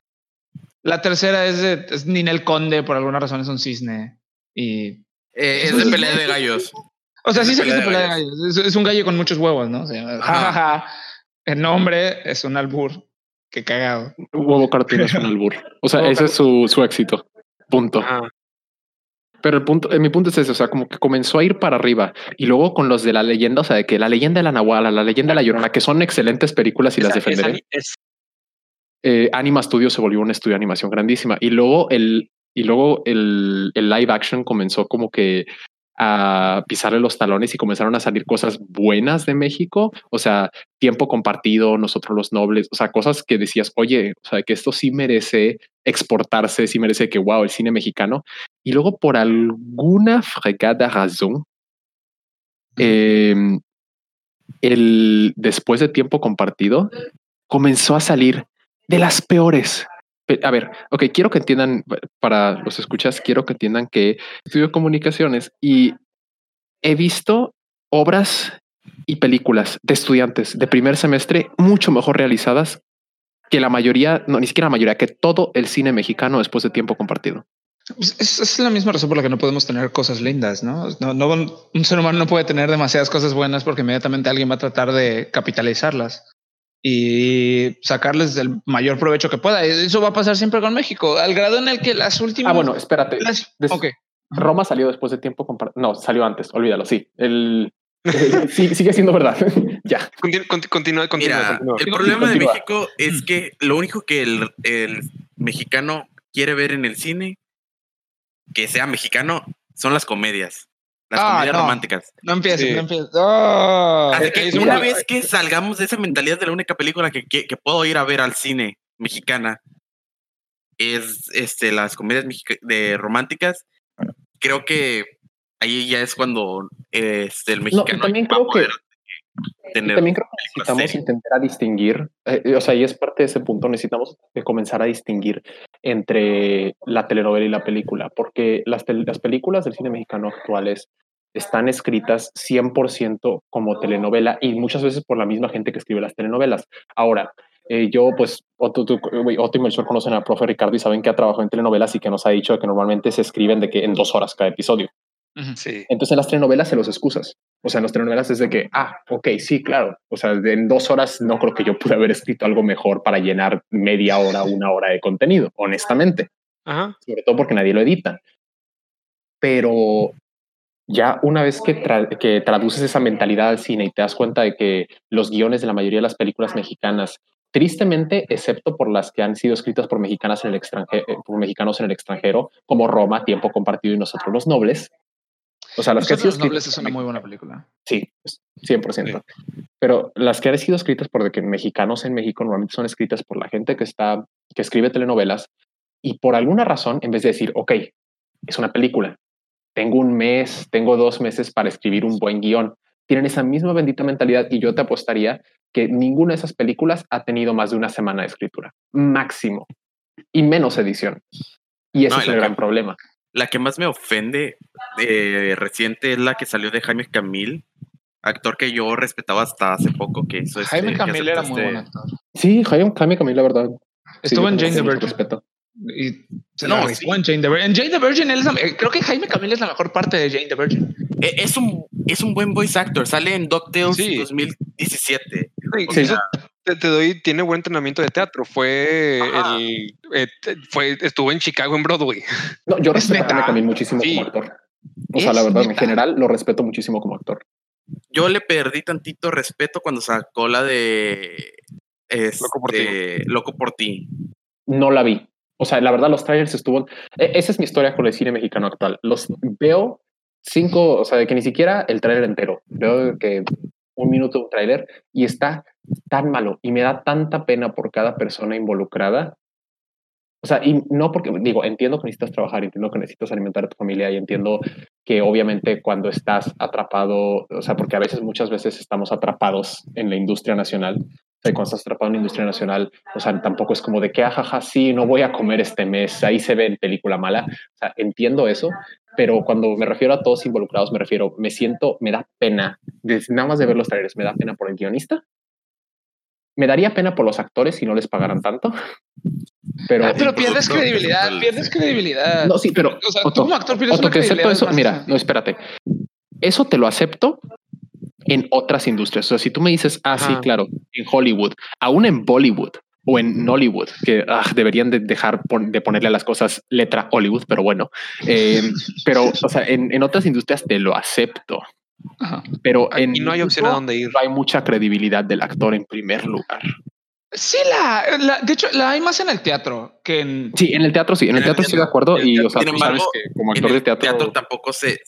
[SPEAKER 4] La tercera es, de, es Ninel Conde, por alguna razón es un cisne. Y.
[SPEAKER 3] Eh, es de pelea de gallos.
[SPEAKER 4] O sea, sí sé que es de pelea de gallos. Es, un gallo con muchos huevos, ¿no? El nombre es un albur. Qué cagado.
[SPEAKER 1] Huevo cartoon es un albur. O sea, ese es su, su éxito. punto. Pero el punto, mi punto es ese, o sea, como que comenzó a ir para arriba y luego con los de la leyenda, o sea, de que la leyenda de la Nahuala, la leyenda de la Llorona, que son excelentes películas y las defenderé. Eh, Anima Studio se volvió un estudio de animación grandísima y luego el y luego el, el live action comenzó como que a pisarle los talones y comenzaron a salir cosas buenas de México, o sea, tiempo compartido, nosotros los nobles, o sea, cosas que decías, oye, o sea, que esto sí merece exportarse, sí merece que, wow, el cine mexicano. Y luego por alguna fregada razón, em, el, después de tiempo compartido, comenzó a salir de las peores, a ver, ok, quiero que entiendan, para los escuchas, quiero que entiendan que estudio comunicaciones y he visto obras y películas de estudiantes de primer semestre mucho mejor realizadas que la mayoría, no, ni siquiera la mayoría, que todo el cine mexicano después de tiempo compartido.
[SPEAKER 4] Es, es, la misma razón por la que no podemos tener cosas lindas, ¿no? No, no un ser humano no puede tener demasiadas cosas buenas porque inmediatamente alguien va a tratar de capitalizarlas y sacarles el mayor provecho que pueda. Eso va a pasar siempre con México, al grado en el que las últimas.
[SPEAKER 1] Ah, bueno, espérate. Roma salió después de tiempo No, salió antes, olvídalo, sí. El, sí, sigue siendo verdad. ya.
[SPEAKER 2] Continúa, continúa,
[SPEAKER 3] El problema de México es que lo único que el, el mexicano quiere ver en el cine, que sea mexicano, son las comedias. Las ah, comedias románticas.
[SPEAKER 4] No empieces, no empieces. Oh,
[SPEAKER 3] Así que una vez que salgamos de esa mentalidad de la única película que, que, puedo ir a ver al cine mexicana es este, las comedias de románticas, creo que ahí ya es cuando este, el mexicano
[SPEAKER 1] también creo que también creo que necesitamos intentar distinguir, eh, eh, o sea, y es parte de ese punto, necesitamos comenzar a distinguir entre la telenovela y la película, porque las, las películas del cine mexicano actuales están escritas 100% como telenovela y muchas veces por la misma gente que escribe las telenovelas. Ahora, eh, yo, pues, Otto, Otto y Melchor conocen al profe Ricardo y saben que ha trabajado en telenovelas y que nos ha dicho que normalmente se escriben de que en dos horas cada episodio. Sí. Entonces en las telenovelas se los excusas. O sea, en las telenovelas es de que, ah, ok, sí, claro. O sea, en dos horas no creo que yo pude haber escrito algo mejor para llenar media hora, una hora de contenido, honestamente. Sobre todo porque nadie lo edita. Pero ya una vez que, que traduces esa mentalidad al cine y te das cuenta de que los guiones de la mayoría de las películas mexicanas, tristemente, excepto por las que han sido escritas por mexicanas en el extranjero, eh, por mexicanos en el extranjero, como Roma, Tiempo Compartido y Nosotros los Nobles, o sea, las que han sido
[SPEAKER 4] Nobles es una muy buena película.
[SPEAKER 1] Sí, 100%. Pero las que han sido escritas por de que mexicanos en México normalmente son escritas por la gente que está, que escribe telenovelas y por alguna razón, en vez de decir, ok, es una película, tengo un mes, tengo dos meses para escribir un buen guion. Tienen esa misma bendita mentalidad y yo te apostaría que ninguna de esas películas ha tenido más de una semana de escritura, máximo, y menos edición. Y ese es el gran problema.
[SPEAKER 3] La que más me ofende eh, reciente es la que salió de Jaime Camil, actor que yo respetaba hasta hace poco. Que eso
[SPEAKER 4] Jaime Camil era muy buen actor.
[SPEAKER 1] Sí, Jaime, Camil, la verdad.
[SPEAKER 4] Estuvo en Jane the Virgin. Respeto. Y no, en Jane the Virgin. En Jane the Virgin, es eh, creo que Jaime Camil es la mejor parte de Jane the Virgin.
[SPEAKER 3] E, es un, es un buen voice actor. Sale en DuckTales 2017.
[SPEAKER 2] Te, doy, tiene buen entrenamiento de teatro. Fue el, eh, fue, estuvo en Chicago en Broadway.
[SPEAKER 1] No, yo respeto Camil muchísimo como actor. O sea, la verdad, en general lo respeto muchísimo como actor.
[SPEAKER 3] Yo le perdí tantito respeto cuando sacó la de este, Loco por ti.
[SPEAKER 1] No la vi. O sea, la verdad, los trailers estuvo. E, esa es mi historia con el cine mexicano actual. Los veo cinco, o sea, de que ni siquiera el trailer entero. Veo que un minuto un trailer y está tan malo y me da tanta pena por cada persona involucrada. O sea, y no porque digo, entiendo que necesitas trabajar, entiendo que necesitas alimentar a tu familia y entiendo que obviamente cuando estás atrapado, o sea, porque a veces, muchas veces estamos atrapados en la industria nacional, o sea, cuando estás atrapado en la industria nacional, o sea, tampoco es como de que, ajaja, ah, sí, no voy a comer este mes, ahí se ve en película mala. O sea, entiendo eso, pero cuando me refiero a todos involucrados, me refiero, me siento, me da pena, nada más de ver los trailers, me da pena por el guionista, me daría pena por los actores si no les pagaran tanto. Pero,
[SPEAKER 4] ah, pero pierdes credibilidad, pierdes credibilidad.
[SPEAKER 1] No, sí, pero
[SPEAKER 4] o sea, tú como actor pierdes credibilidad.
[SPEAKER 1] Eso, mira, no, espérate. Eso te lo acepto en otras industrias. O sea, si tú me dices, ah, sí, claro, en Hollywood, aún en Bollywood, o en Nollywood, que ah, deberían de dejar de ponerle a las cosas letra Hollywood, pero bueno. Eh, pero, o sea, en, en, otras industrias te lo acepto. Pero en
[SPEAKER 2] no hay opción a dónde ir.
[SPEAKER 1] hay mucha credibilidad del actor en primer lugar.
[SPEAKER 4] Sí, la, de hecho, la hay más en el teatro que en.
[SPEAKER 1] Sí, en el teatro sí, en el, teatro estoy de acuerdo. Y, o sea, sabes que como actor de teatro.
[SPEAKER 3] teatro tampoco se,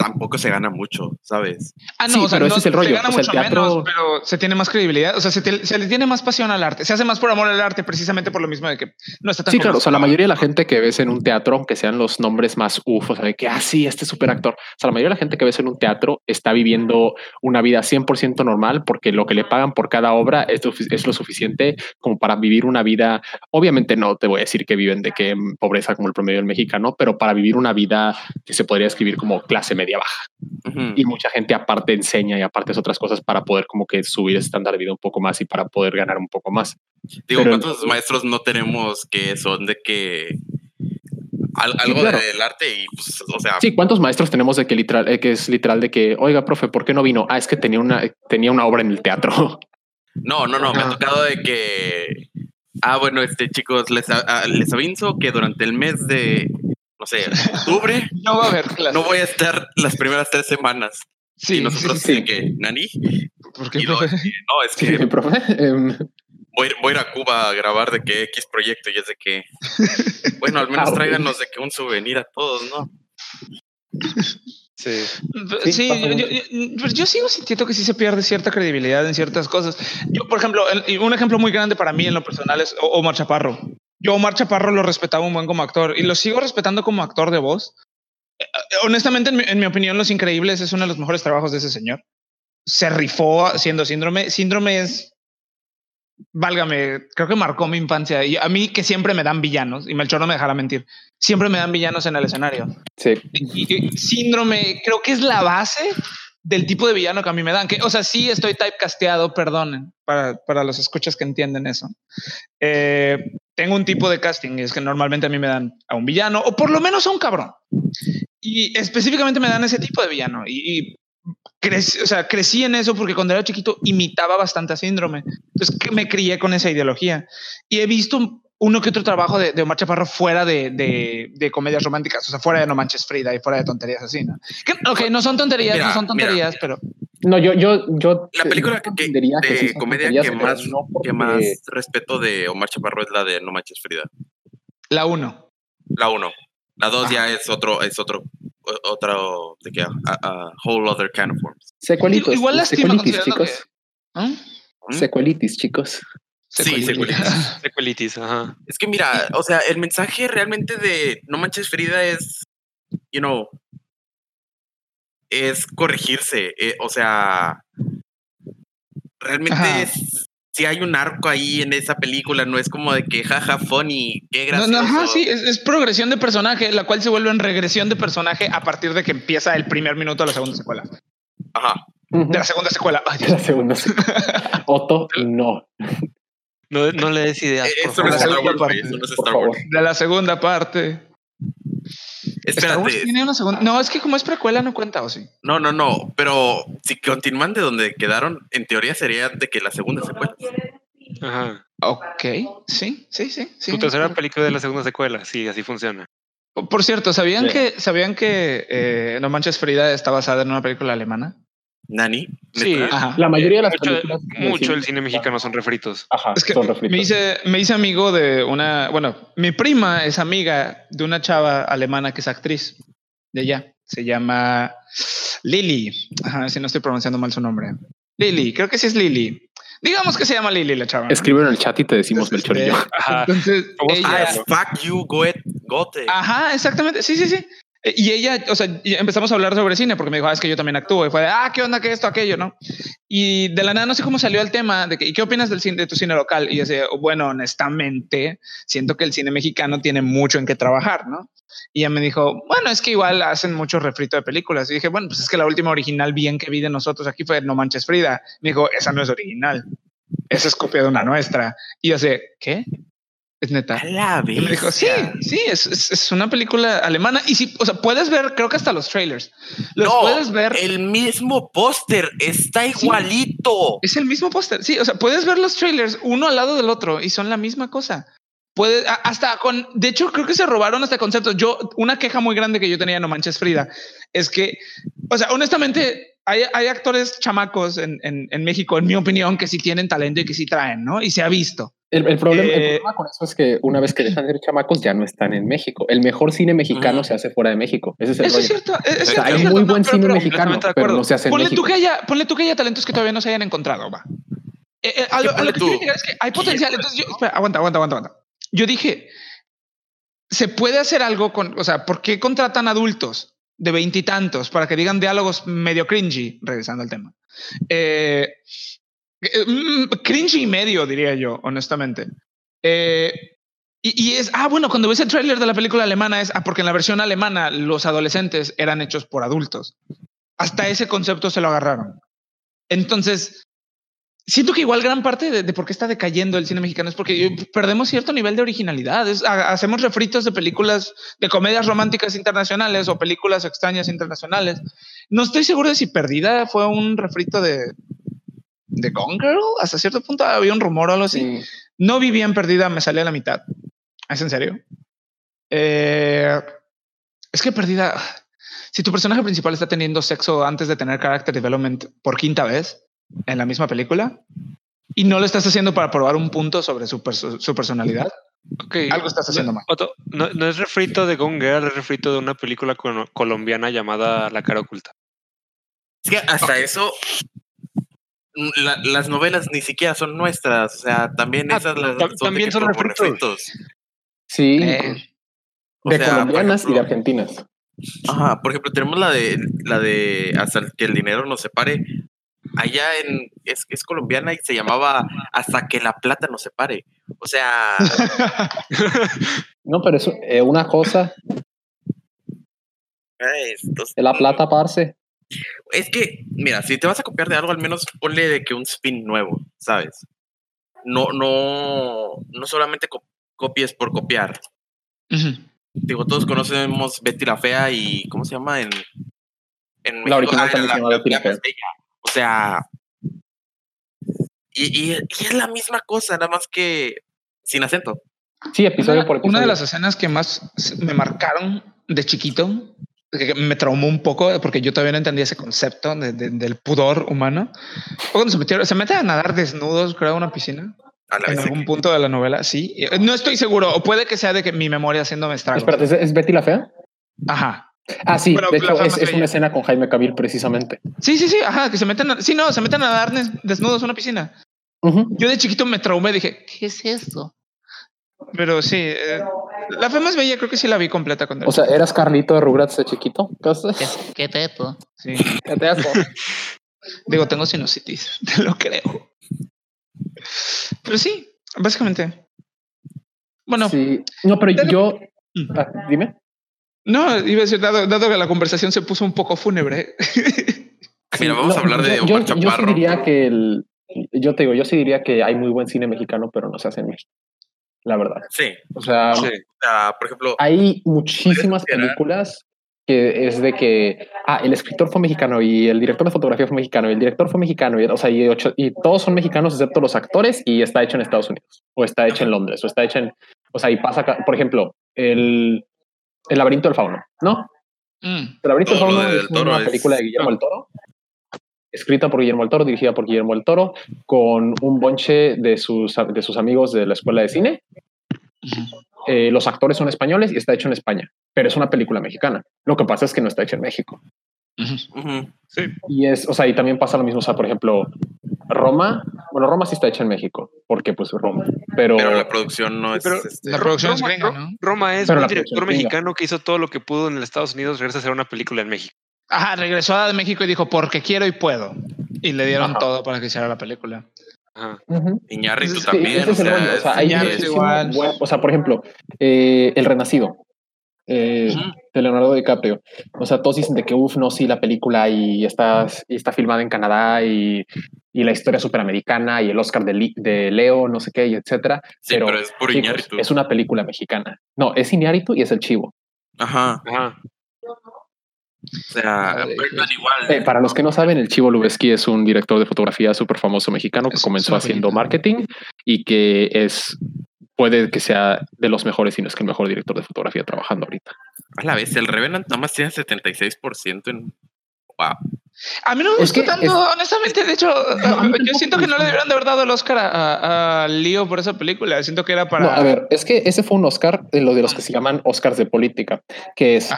[SPEAKER 3] tampoco se gana mucho, ¿sabes?
[SPEAKER 4] Ah, no, pero ese es el rollo. Se gana mucho menos, pero se tiene más credibilidad. O sea, se, le tiene más pasión al arte. Se hace más por amor al arte, precisamente por lo mismo de que no está tan.
[SPEAKER 1] Sí, claro. O sea, la mayoría de la gente que ves en un teatro, aunque sean los nombres más uf, o sea, de que, ah, sí, este super actor. O sea, la mayoría de la gente que ves en un teatro está viviendo una vida 100% normal porque lo que le pagan por cada obra es, es lo suficiente como para vivir una vida. Obviamente, no te voy a decir que viven de que pobreza como el promedio del mexicano, pero para vivir una vida que se podría escribir como clase media baja. Y mucha gente aparte enseña y aparte es otras cosas para poder como que subir el estándar de vida un poco más y para poder ganar un poco más.
[SPEAKER 3] Digo, ¿cuántos maestros no tenemos que son de que algo del arte y pues, o sea.
[SPEAKER 1] Sí, ¿cuántos maestros tenemos de que literal, eh, que es literal de que, oiga, profe, ¿por qué no vino? Ah, es que tenía una, tenía una obra en el teatro.
[SPEAKER 3] No, no, no, me ha tocado de que, ah, bueno, este chicos, les, les aviso que durante el mes de no sé, octubre.
[SPEAKER 4] no va a haber clases.
[SPEAKER 3] No voy a estar las primeras tres semanas. Sí. Y nosotros sí, que, Nani.
[SPEAKER 1] ¿Por qué,
[SPEAKER 3] no, es que.
[SPEAKER 1] profe. Em,
[SPEAKER 3] voy, voy, a ir a Cuba a grabar de que X proyecto y es de que. Bueno, al menos ah, tráiganos de que un souvenir a todos, ¿no?
[SPEAKER 4] Sí. Sí, yo, yo, sigo sintiendo que sí se pierde cierta credibilidad en ciertas cosas. Yo, por ejemplo, un ejemplo muy grande para mí en lo personal es Omar Chaparro. Yo Omar Chaparro lo respetaba un buen como actor y lo sigo respetando como actor de voz. Eh, eh, honestamente, en mi, opinión, Los Increíbles es uno de los mejores trabajos de ese señor. Se rifó haciendo síndrome. Síndrome es, válgame, creo que marcó mi infancia. Y a mí que siempre me dan villanos, y Melchor no me dejará mentir, siempre me dan villanos en el escenario.
[SPEAKER 1] Sí.
[SPEAKER 4] y síndrome creo que es la base del tipo de villano que a mí me dan. Que, o sea, sí estoy typecasteado, perdonen, para, para los escuchas que entienden eso. Eh, tengo un tipo de casting, y es que normalmente a mí me dan a un villano, o por lo menos a un cabrón. Y específicamente me dan ese tipo de villano. Y, crecí, o sea, crecí en eso porque cuando era chiquito imitaba bastante a Síndrome. Entonces me crié con esa ideología. Y he visto uno que otro trabajo de, de Omar Chaparro fuera de, de, de, comedias románticas, o sea, fuera de No Manches Frida y fuera de tonterías así, ¿no? Que, ok, no son tonterías, no son tonterías, pero...
[SPEAKER 1] No, yo, yo, yo...
[SPEAKER 3] La película que, de comedia que más, que más respeto de Omar Chaparro es la de No Manches Frida.
[SPEAKER 4] La uno.
[SPEAKER 3] La uno. La dos ya es otro, es otro, otro, de que, a, whole other can of worms.
[SPEAKER 1] Secuelitos. Igual secuelitis, chicos. Que, ¿Mm? Secuelitis, chicos.
[SPEAKER 3] Sí, secuelitis.
[SPEAKER 2] secuelitis, ajá.
[SPEAKER 3] Es que mira, o sea, el mensaje realmente de No Manches Frida es, you know, es corregirse. Eh, o sea, realmente si hay un arco ahí en esa película, no es como de que jaja, funny, qué gracioso. No,
[SPEAKER 4] ajá, sí, es, progresión de personaje, la cual se vuelve en regresión de personaje a partir de que empieza el primer minuto de la segunda secuela.
[SPEAKER 3] Ajá.
[SPEAKER 4] De la segunda secuela.
[SPEAKER 1] de la segunda secuela. Otto, no.
[SPEAKER 2] No, no le des ideas.
[SPEAKER 3] Eso, no es Star Wars, eso no es Star Wars.
[SPEAKER 4] De la segunda parte.
[SPEAKER 3] Espérate.
[SPEAKER 4] Tiene una segunda? No, es que como es precuela no cuenta, ¿o sí?
[SPEAKER 3] No, no, no. Pero si continúan de donde quedaron, en teoría sería de que la segunda secuela.
[SPEAKER 2] Ajá.
[SPEAKER 4] Ok, sí, sí, sí. sí.
[SPEAKER 2] Tu tercera película de la segunda secuela, sí, así funciona.
[SPEAKER 4] Por cierto, ¿sabían que, ¿sabían que eh, No Manches Frida está basada en una película alemana?
[SPEAKER 3] Nani.
[SPEAKER 2] Sí,
[SPEAKER 1] la mayoría de las
[SPEAKER 2] mucho, películas. Mucho el cine mexicano son refritos.
[SPEAKER 4] Ajá, es que me hice, me hice amigo de una. Bueno, mi prima es amiga de una chava alemana que es actriz de ella. Se llama Lili. Ajá, si no estoy pronunciando mal su nombre. Lili, creo que sí es Lili. Digamos que se llama Lili la chava.
[SPEAKER 1] Escribe en el chat y te decimos Melchor y yo.
[SPEAKER 4] Entonces,
[SPEAKER 3] ella, ah, fuck you, gote.
[SPEAKER 4] Ajá, exactamente. Sí, sí, sí. Eh, y ella, o sea, empezamos a hablar sobre cine porque me dijo, ah, es que yo también actúo. Y fue de, ah, ¿qué onda? ¿Qué esto? Aquello, ¿no? Y de la nada no sé cómo salió el tema de que, ¿y qué opinas del cine, de tu cine local? Y yo decía, bueno, honestamente, siento que el cine mexicano tiene mucho en qué trabajar, ¿no? Y ella me dijo, bueno, es que igual hacen mucho refrito de películas. Y dije, bueno, pues es que la última original bien que vi de nosotros aquí fue No Manches Frida. Me dijo, esa no es original. Esa es copia de una nuestra. Y yo sé, ¿qué? Es neta.
[SPEAKER 3] La
[SPEAKER 4] y me dijo, sí, sí, es, es, una película alemana. Y sí, o sea, puedes ver, creo que hasta los trailers. Los
[SPEAKER 3] no,
[SPEAKER 4] puedes ver.
[SPEAKER 3] El mismo póster está igualito.
[SPEAKER 4] es el mismo póster. Sí, o sea, puedes ver los trailers uno al lado del otro y son la misma cosa. Puede, hasta con, de hecho, creo que se robaron hasta conceptos. Yo, una queja muy grande que yo tenía en No Manches Frida es que, o sea, honestamente, hay, hay actores chamacos en, en, en, México, en mi opinión, que sí tienen talento y que sí traen, ¿no? Y se ha visto.
[SPEAKER 1] El, el, problema, el, eh, problema, con eso es que una vez que dejan de ser chamacos ya no están en México. El mejor cine mexicano uh se hace fuera de México. Ese es el
[SPEAKER 4] eso
[SPEAKER 1] rollo.
[SPEAKER 4] es cierto. Es,
[SPEAKER 1] o sea, hay muy buen
[SPEAKER 4] pero,
[SPEAKER 1] cine
[SPEAKER 4] pero,
[SPEAKER 1] mexicano, pero no se hace en
[SPEAKER 4] ponle
[SPEAKER 1] México.
[SPEAKER 4] Tú que haya, ponle tú que haya talentos que todavía no se hayan encontrado, va. Eh, eh, a, lo, a, lo, que quiero llegar es que hay potencial. Entonces, yo, espera, aguanta, aguanta, aguanta, aguanta. Yo dije, se puede hacer algo con, o sea, ¿por qué contratan adultos de veintitantos para que digan diálogos medio cringy? Regresando al tema. Eh, eh, cringy y medio, diría yo, honestamente. Eh, y, y, es, ah, bueno, cuando ves el tráiler de la película alemana es, ah, porque en la versión alemana los adolescentes eran hechos por adultos. Hasta ese concepto se lo agarraron. Entonces, siento que igual gran parte de, de, por qué está decayendo el cine mexicano es porque perdemos cierto nivel de originalidad. Es, ha, hacemos refritos de películas, de comedias románticas internacionales o películas extrañas internacionales. No estoy seguro de si Perdida fue un refrito de, de Gone Girl. Hasta cierto punto había un rumor o algo así. Sí. No vi bien Perdida, me salí a la mitad. ¿Es en serio? Eh, es que Perdida, si tu personaje principal está teniendo sexo antes de tener character development por quinta vez, en la misma película y no lo estás haciendo para probar un punto sobre su, perso su personalidad.
[SPEAKER 2] Okay.
[SPEAKER 4] Algo estás haciendo
[SPEAKER 2] no,
[SPEAKER 4] mal.
[SPEAKER 2] Otto, no, no, es refrito de Gone Girl, es refrito de una película colombiana llamada La cara oculta.
[SPEAKER 3] Es que hasta okay. eso la, las novelas ni siquiera son nuestras, o sea, también
[SPEAKER 2] ah,
[SPEAKER 3] esas las,
[SPEAKER 2] son también son refritos. refritos.
[SPEAKER 1] Sí, eh, de sea, colombianas ejemplo, y de argentinas.
[SPEAKER 3] Ajá, por ejemplo, tenemos la de la de hasta que el dinero nos separe, allá en es, es colombiana y se llamaba hasta que la plata nos separe. O sea,
[SPEAKER 1] no, pero es eh, una cosa.
[SPEAKER 3] Ay, estos,
[SPEAKER 1] de la plata, parce.
[SPEAKER 3] Es que, mira, si te vas a copiar de algo, al menos ponle de que un spin nuevo, ¿sabes? No, no, no solamente co copies por copiar.
[SPEAKER 4] Uh -huh.
[SPEAKER 3] Digo, todos conocemos Betty la Fea y ¿cómo se llama? En, en
[SPEAKER 1] la original ah, también la, se llama Betty la Fea.
[SPEAKER 3] O sea, y, y, y, es la misma cosa, nada más que sin acento.
[SPEAKER 1] Sí, episodio
[SPEAKER 4] una,
[SPEAKER 1] por episodio.
[SPEAKER 4] Una de las escenas que más me marcaron de chiquito, que me traumó un poco porque yo todavía no entendía ese concepto de, de, del pudor humano. Cuando se metieron, se meten a nadar desnudos, creo, a una piscina. A en algún que... punto de la novela, sí. No estoy seguro, o puede que sea de que mi memoria haciéndome estragos.
[SPEAKER 1] Espérate, ¿es, ¿es Betty la Fea?
[SPEAKER 4] Ajá.
[SPEAKER 1] Ah, sí, Pero de hecho es, es, una escena con Jaime Cavill precisamente.
[SPEAKER 4] Sí, sí, sí, ajá, que se meten, a, sí, no, se meten a dar desnudos a una piscina. Uh -huh. Yo de chiquito me traumé, dije, ¿qué es esto? Pero sí, eh, la fe más bella creo que sí la vi completa con
[SPEAKER 1] O sea, ¿eras Carlito de Rugrats de chiquito?
[SPEAKER 4] ¿Qué, qué teto? Sí.
[SPEAKER 1] ¿Qué teto?
[SPEAKER 4] Digo, tengo sinusitis, te lo creo. Pero sí, básicamente. Bueno.
[SPEAKER 1] Sí. No, pero yo... Ah, dime.
[SPEAKER 4] No, iba a decir, dado, dado, que la conversación se puso un poco fúnebre.
[SPEAKER 3] Mira, vamos no, a hablar de
[SPEAKER 1] yo, Omar Chaparro. Yo sí diría que el, yo te digo, yo sí diría que hay muy buen cine mexicano, pero no se hace en México. La verdad.
[SPEAKER 3] Sí.
[SPEAKER 1] O sea,
[SPEAKER 3] sí. por ejemplo,
[SPEAKER 1] hay muchísimas películas que es de que, ah, el escritor fue mexicano y el director de fotografía fue mexicano y el director fue mexicano y, o sea, y, ocho, y todos son mexicanos excepto los actores y está hecho en Estados Unidos o está hecho en Londres o está hecho en, o sea, y pasa, por ejemplo, el, el laberinto del fauno, ¿no?
[SPEAKER 4] Mm.
[SPEAKER 1] El laberinto del fauno es una es... película de Guillermo el Toro, escrita por Guillermo el Toro, dirigida por Guillermo el Toro, con un bonche de sus, de sus amigos de la escuela de cine. Eh, los actores son españoles y está hecho en España, pero es una película mexicana. Lo que pasa es que no está hecho en México.
[SPEAKER 3] Uh -huh. Sí.
[SPEAKER 1] Y es, o sea, y también pasa lo mismo, o sea, por ejemplo, Roma, bueno, Roma sí está hecha en México, porque pues Roma, pero...
[SPEAKER 3] Pero la producción no es...
[SPEAKER 4] Pero, este, la producción Roma, es gringa, ¿no?
[SPEAKER 2] Roma es pero un director mexicano que hizo todo lo que pudo en los Estados Unidos, regresa a hacer una película en México.
[SPEAKER 4] Ajá, regresó a México y dijo, porque quiero y puedo. Y le dieron Ajá. todo para que hiciera la película.
[SPEAKER 3] Ajá. Uh -huh. Iñárritu sí, también.
[SPEAKER 1] o, sea, o, sea, hay igual. Buen, o sea, por ejemplo, eh, El Renacido. Eh, uh -huh. de Leonardo DiCaprio. O sea, todos dicen de que, uff, no, sí, la película y está, y está filmada en Canadá y y la historia superamericana y el Oscar de, de Leo, no sé qué, y etcétera. pero, es, por es una película mexicana. No, es Iñárritu y es el Chivo.
[SPEAKER 3] Ajá. Ajá. O sea,
[SPEAKER 1] igual. Eh, para los que no saben, el Chivo Lubeski es un director de fotografía súper famoso mexicano que comenzó haciendo marketing y que es puede que sea de los mejores, si no es que el mejor director de fotografía trabajando ahorita.
[SPEAKER 3] A la vez, el Revenant nada más tiene 76% en. Wow.
[SPEAKER 4] A mí no me gustó tanto, honestamente. De hecho, yo siento que no le deberían de haber dado el Oscar a, Leo por esa película. Siento que era para.
[SPEAKER 1] a ver, es que ese fue un Oscar de lo de los que se llaman Oscars de política, que es.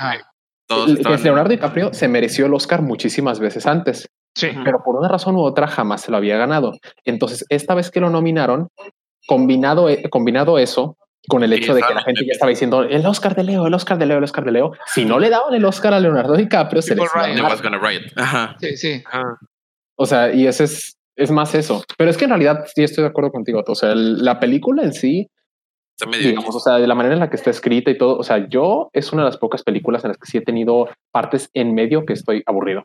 [SPEAKER 1] que Leonardo DiCaprio se mereció el Oscar muchísimas veces antes. Sí. Pero por una razón u otra jamás se lo había ganado. Entonces, esta vez que lo nominaron, combinado, e, combinado eso con el hecho de que la gente ya estaba diciendo el Oscar de Leo, el Oscar de Leo, el Oscar de Leo. Si no le daban el Oscar a Leonardo DiCaprio, se les
[SPEAKER 4] Sí, sí.
[SPEAKER 1] O sea, y ese es, es más eso. Pero es que en realidad sí estoy de acuerdo contigo. O sea, la película en sí, digamos, o sea, de la manera en la que está escrita y todo. O sea, yo es una de las pocas películas en las que sí he tenido partes en medio que estoy aburrido.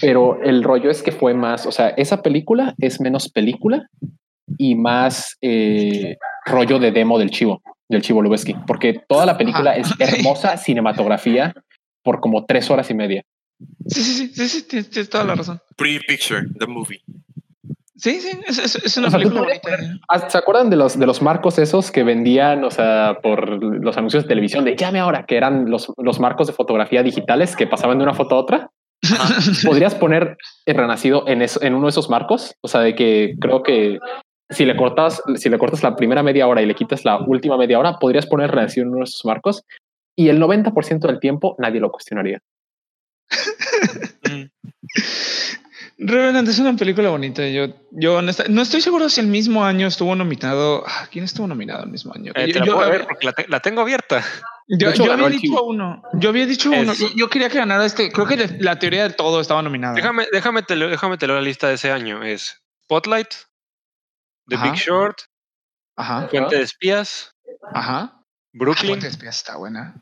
[SPEAKER 1] Pero el rollo es que fue más, o sea, esa película es menos película y más eh, rollo de demo del chivo, del chivo Lubeski, porque toda la película es hermosa cinematografía por como tres horas y media.
[SPEAKER 4] Sí, sí, sí, sí, tienes, toda la razón.
[SPEAKER 3] Pre-picture, the movie.
[SPEAKER 4] Sí, sí, es, una película bonita.
[SPEAKER 1] ¿Se acuerdan de los, de los marcos esos que vendían, o sea, por los anuncios de televisión de llame ahora, que eran los, los marcos de fotografía digitales que pasaban de una foto a otra? ¿Podrías poner el renacido en, eso, en uno de esos marcos? O sea, de que creo que si le cortas, si le cortas la primera media hora y le quitas la última media hora, podrías poner relación en uno de esos marcos y el 90% del tiempo nadie lo cuestionaría.
[SPEAKER 4] Revenant es una película bonita. Yo, yo no estoy seguro si el mismo año estuvo nominado. Ah, ¿Quién estuvo nominado el mismo año?
[SPEAKER 2] Eh, yo, la, ver porque la, tengo abierta.
[SPEAKER 4] Yo, había dicho uno. Yo había dicho uno. Yo, quería que ganara este. Creo que la teoría de todo estaba nominada.
[SPEAKER 2] Déjame, déjame, te, déjame te la lista de ese año. Es Spotlight, The Big Short. Ajá. Fuente de Espías.
[SPEAKER 4] Ajá.
[SPEAKER 2] Brooklyn.
[SPEAKER 4] Fuente de Espías está buena.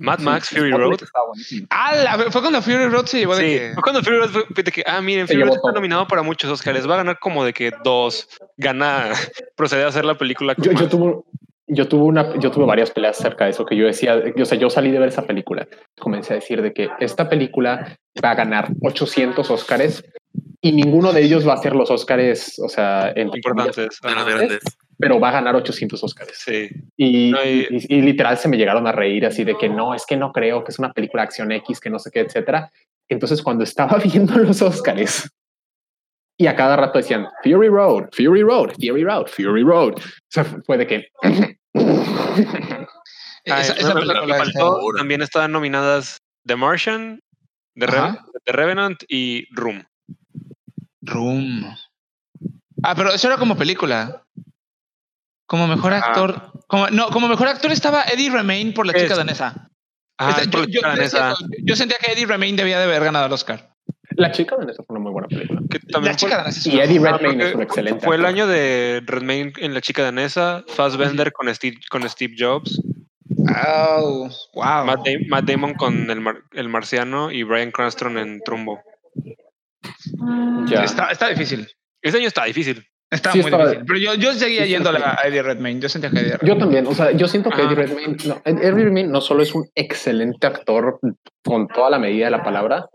[SPEAKER 2] Mad Max, Fury Road.
[SPEAKER 4] Ah, fue cuando Fury Road se llevó de
[SPEAKER 2] sí, que... fue cuando Fury Road fue de que, ah, miren, Fury Road está nominado para muchos Oscars. Va a ganar como de que dos. Gana, procede a hacer la película.
[SPEAKER 1] Yo, yo, tuve, yo tuve una, yo tuve varias peleas acerca de eso que yo decía, o sea, yo salí de ver esa película, comencé a decir de que esta película va a ganar 800 Oscars y ninguno de ellos va a ser los Oscars, o sea,
[SPEAKER 2] importantes,
[SPEAKER 1] pero va a ganar 800 Oscars.
[SPEAKER 2] Sí.
[SPEAKER 1] Y, y, literal se me llegaron a reír así de que no, es que no creo que es una película de acción X, que no sé qué, etcétera. Entonces, cuando estaba viendo los Oscars y a cada rato decían Fury Road, Fury Road, Fury Road, Fury Road, o sea, fue de que.
[SPEAKER 2] Ah, también estaban nominadas The Martian, The, Revenant y Room.
[SPEAKER 4] Room. Ah, pero eso era como película. Como mejor actor. Como, no, como mejor actor estaba Eddie Remain por la chica danesa.
[SPEAKER 2] Ah,
[SPEAKER 4] yo, sentía que Eddie Remain debía de haber ganado el Oscar.
[SPEAKER 1] La chica danesa fue una muy buena película.
[SPEAKER 4] la chica danesa
[SPEAKER 1] y Eddie Redmayne es un excelente.
[SPEAKER 2] Fue el año de Redmayne en La chica danesa, Fassbender con, Steve, con Steve Jobs.
[SPEAKER 4] Oh, wow.
[SPEAKER 2] Matt, Damon con el, el, Marciano y Brian Cranston en Trumbo.
[SPEAKER 4] Ya. Está, está difícil.
[SPEAKER 2] Este año está difícil.
[SPEAKER 4] Está muy difícil. Pero yo, yo seguía yendo a Eddie Redmayne. Yo sentía que Eddie Redmayne.
[SPEAKER 1] Yo también. O sea, yo siento que Eddie Redmayne, no, Eddie Redmayne no solo es un excelente actor con toda la medida de la palabra,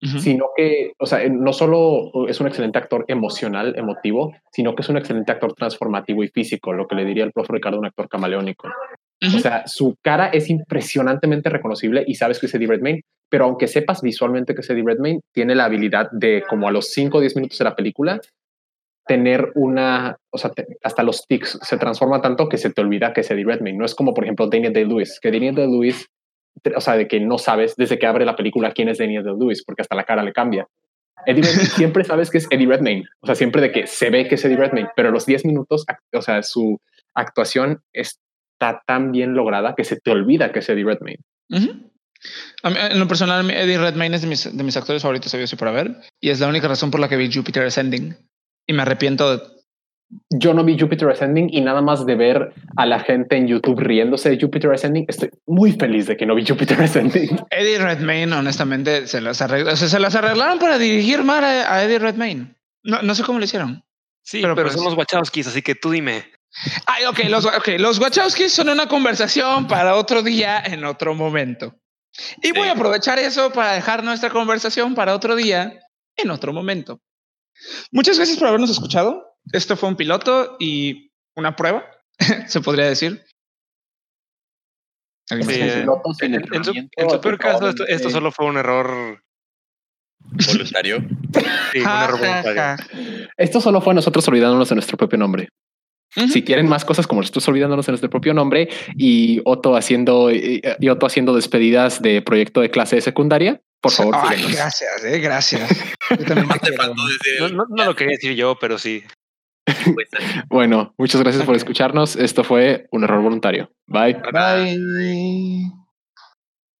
[SPEAKER 1] sino que, o sea, no solo es un excelente actor emocional, emotivo, sino que es un excelente actor transformativo y físico, lo que le diría el profe Ricardo, un actor camaleónico. O sea, su cara es impresionantemente reconocible y sabes que es Eddie Redmayne, pero aunque sepas visualmente que es Eddie Redmayne, tiene la habilidad de, como a los 5 o 10 minutos de la película, tener una, o sea, hasta los tics se transforma tanto que se te olvida que es Eddie Redmayne. No es como, por ejemplo, Daniel Day-Lewis, que Daniel Day-Lewis, o sea, de que no sabes desde que abre la película quién es Daniel Day-Lewis, porque hasta la cara le cambia. Eddie Redmayne siempre sabes que es Eddie Redmayne, o sea, siempre de que se ve que es Eddie Redmayne, pero los 10 minutos, o sea, su actuación está tan bien lograda que se te olvida que es Eddie Redmayne.
[SPEAKER 4] en lo personal, Eddie Redmayne es de mis, de mis actores favoritos, obvio, sí, para ver, y es la única razón por la que vi Jupiter Ascending y me arrepiento de...
[SPEAKER 1] Yo no vi Jupiter Ascending y nada más de ver a la gente en YouTube riéndose de Jupiter Ascending, estoy muy feliz de que no vi Jupiter Ascending.
[SPEAKER 4] Eddie Redmayne, honestamente, se las, arreglaron, se las arreglaron para dirigir mal a, Eddie Redmayne. No, no sé cómo lo hicieron.
[SPEAKER 2] Sí, pero, pues son los Wachowskis, así que tú dime.
[SPEAKER 4] Ay, ok, los, okay, los Wachowskis son una conversación para otro día en otro momento. Y voy a aprovechar eso para dejar nuestra conversación para otro día en otro momento. Muchas gracias por habernos escuchado. Esto fue un piloto y una prueba, se podría decir.
[SPEAKER 2] en, su, peor caso, esto, solo fue un error
[SPEAKER 3] voluntario.
[SPEAKER 2] sí, un error voluntario.
[SPEAKER 1] Esto solo fue nosotros olvidándonos de nuestro propio nombre. Si quieren más cosas como nosotros olvidándonos de nuestro propio nombre y Otto haciendo y Otto haciendo despedidas de proyecto de clase de secundaria, por favor.
[SPEAKER 4] gracias, eh, gracias.
[SPEAKER 2] no, no, lo quería decir yo, pero sí.
[SPEAKER 1] bueno, muchas gracias por escucharnos. Esto fue un error voluntario. Bye.
[SPEAKER 4] Bye.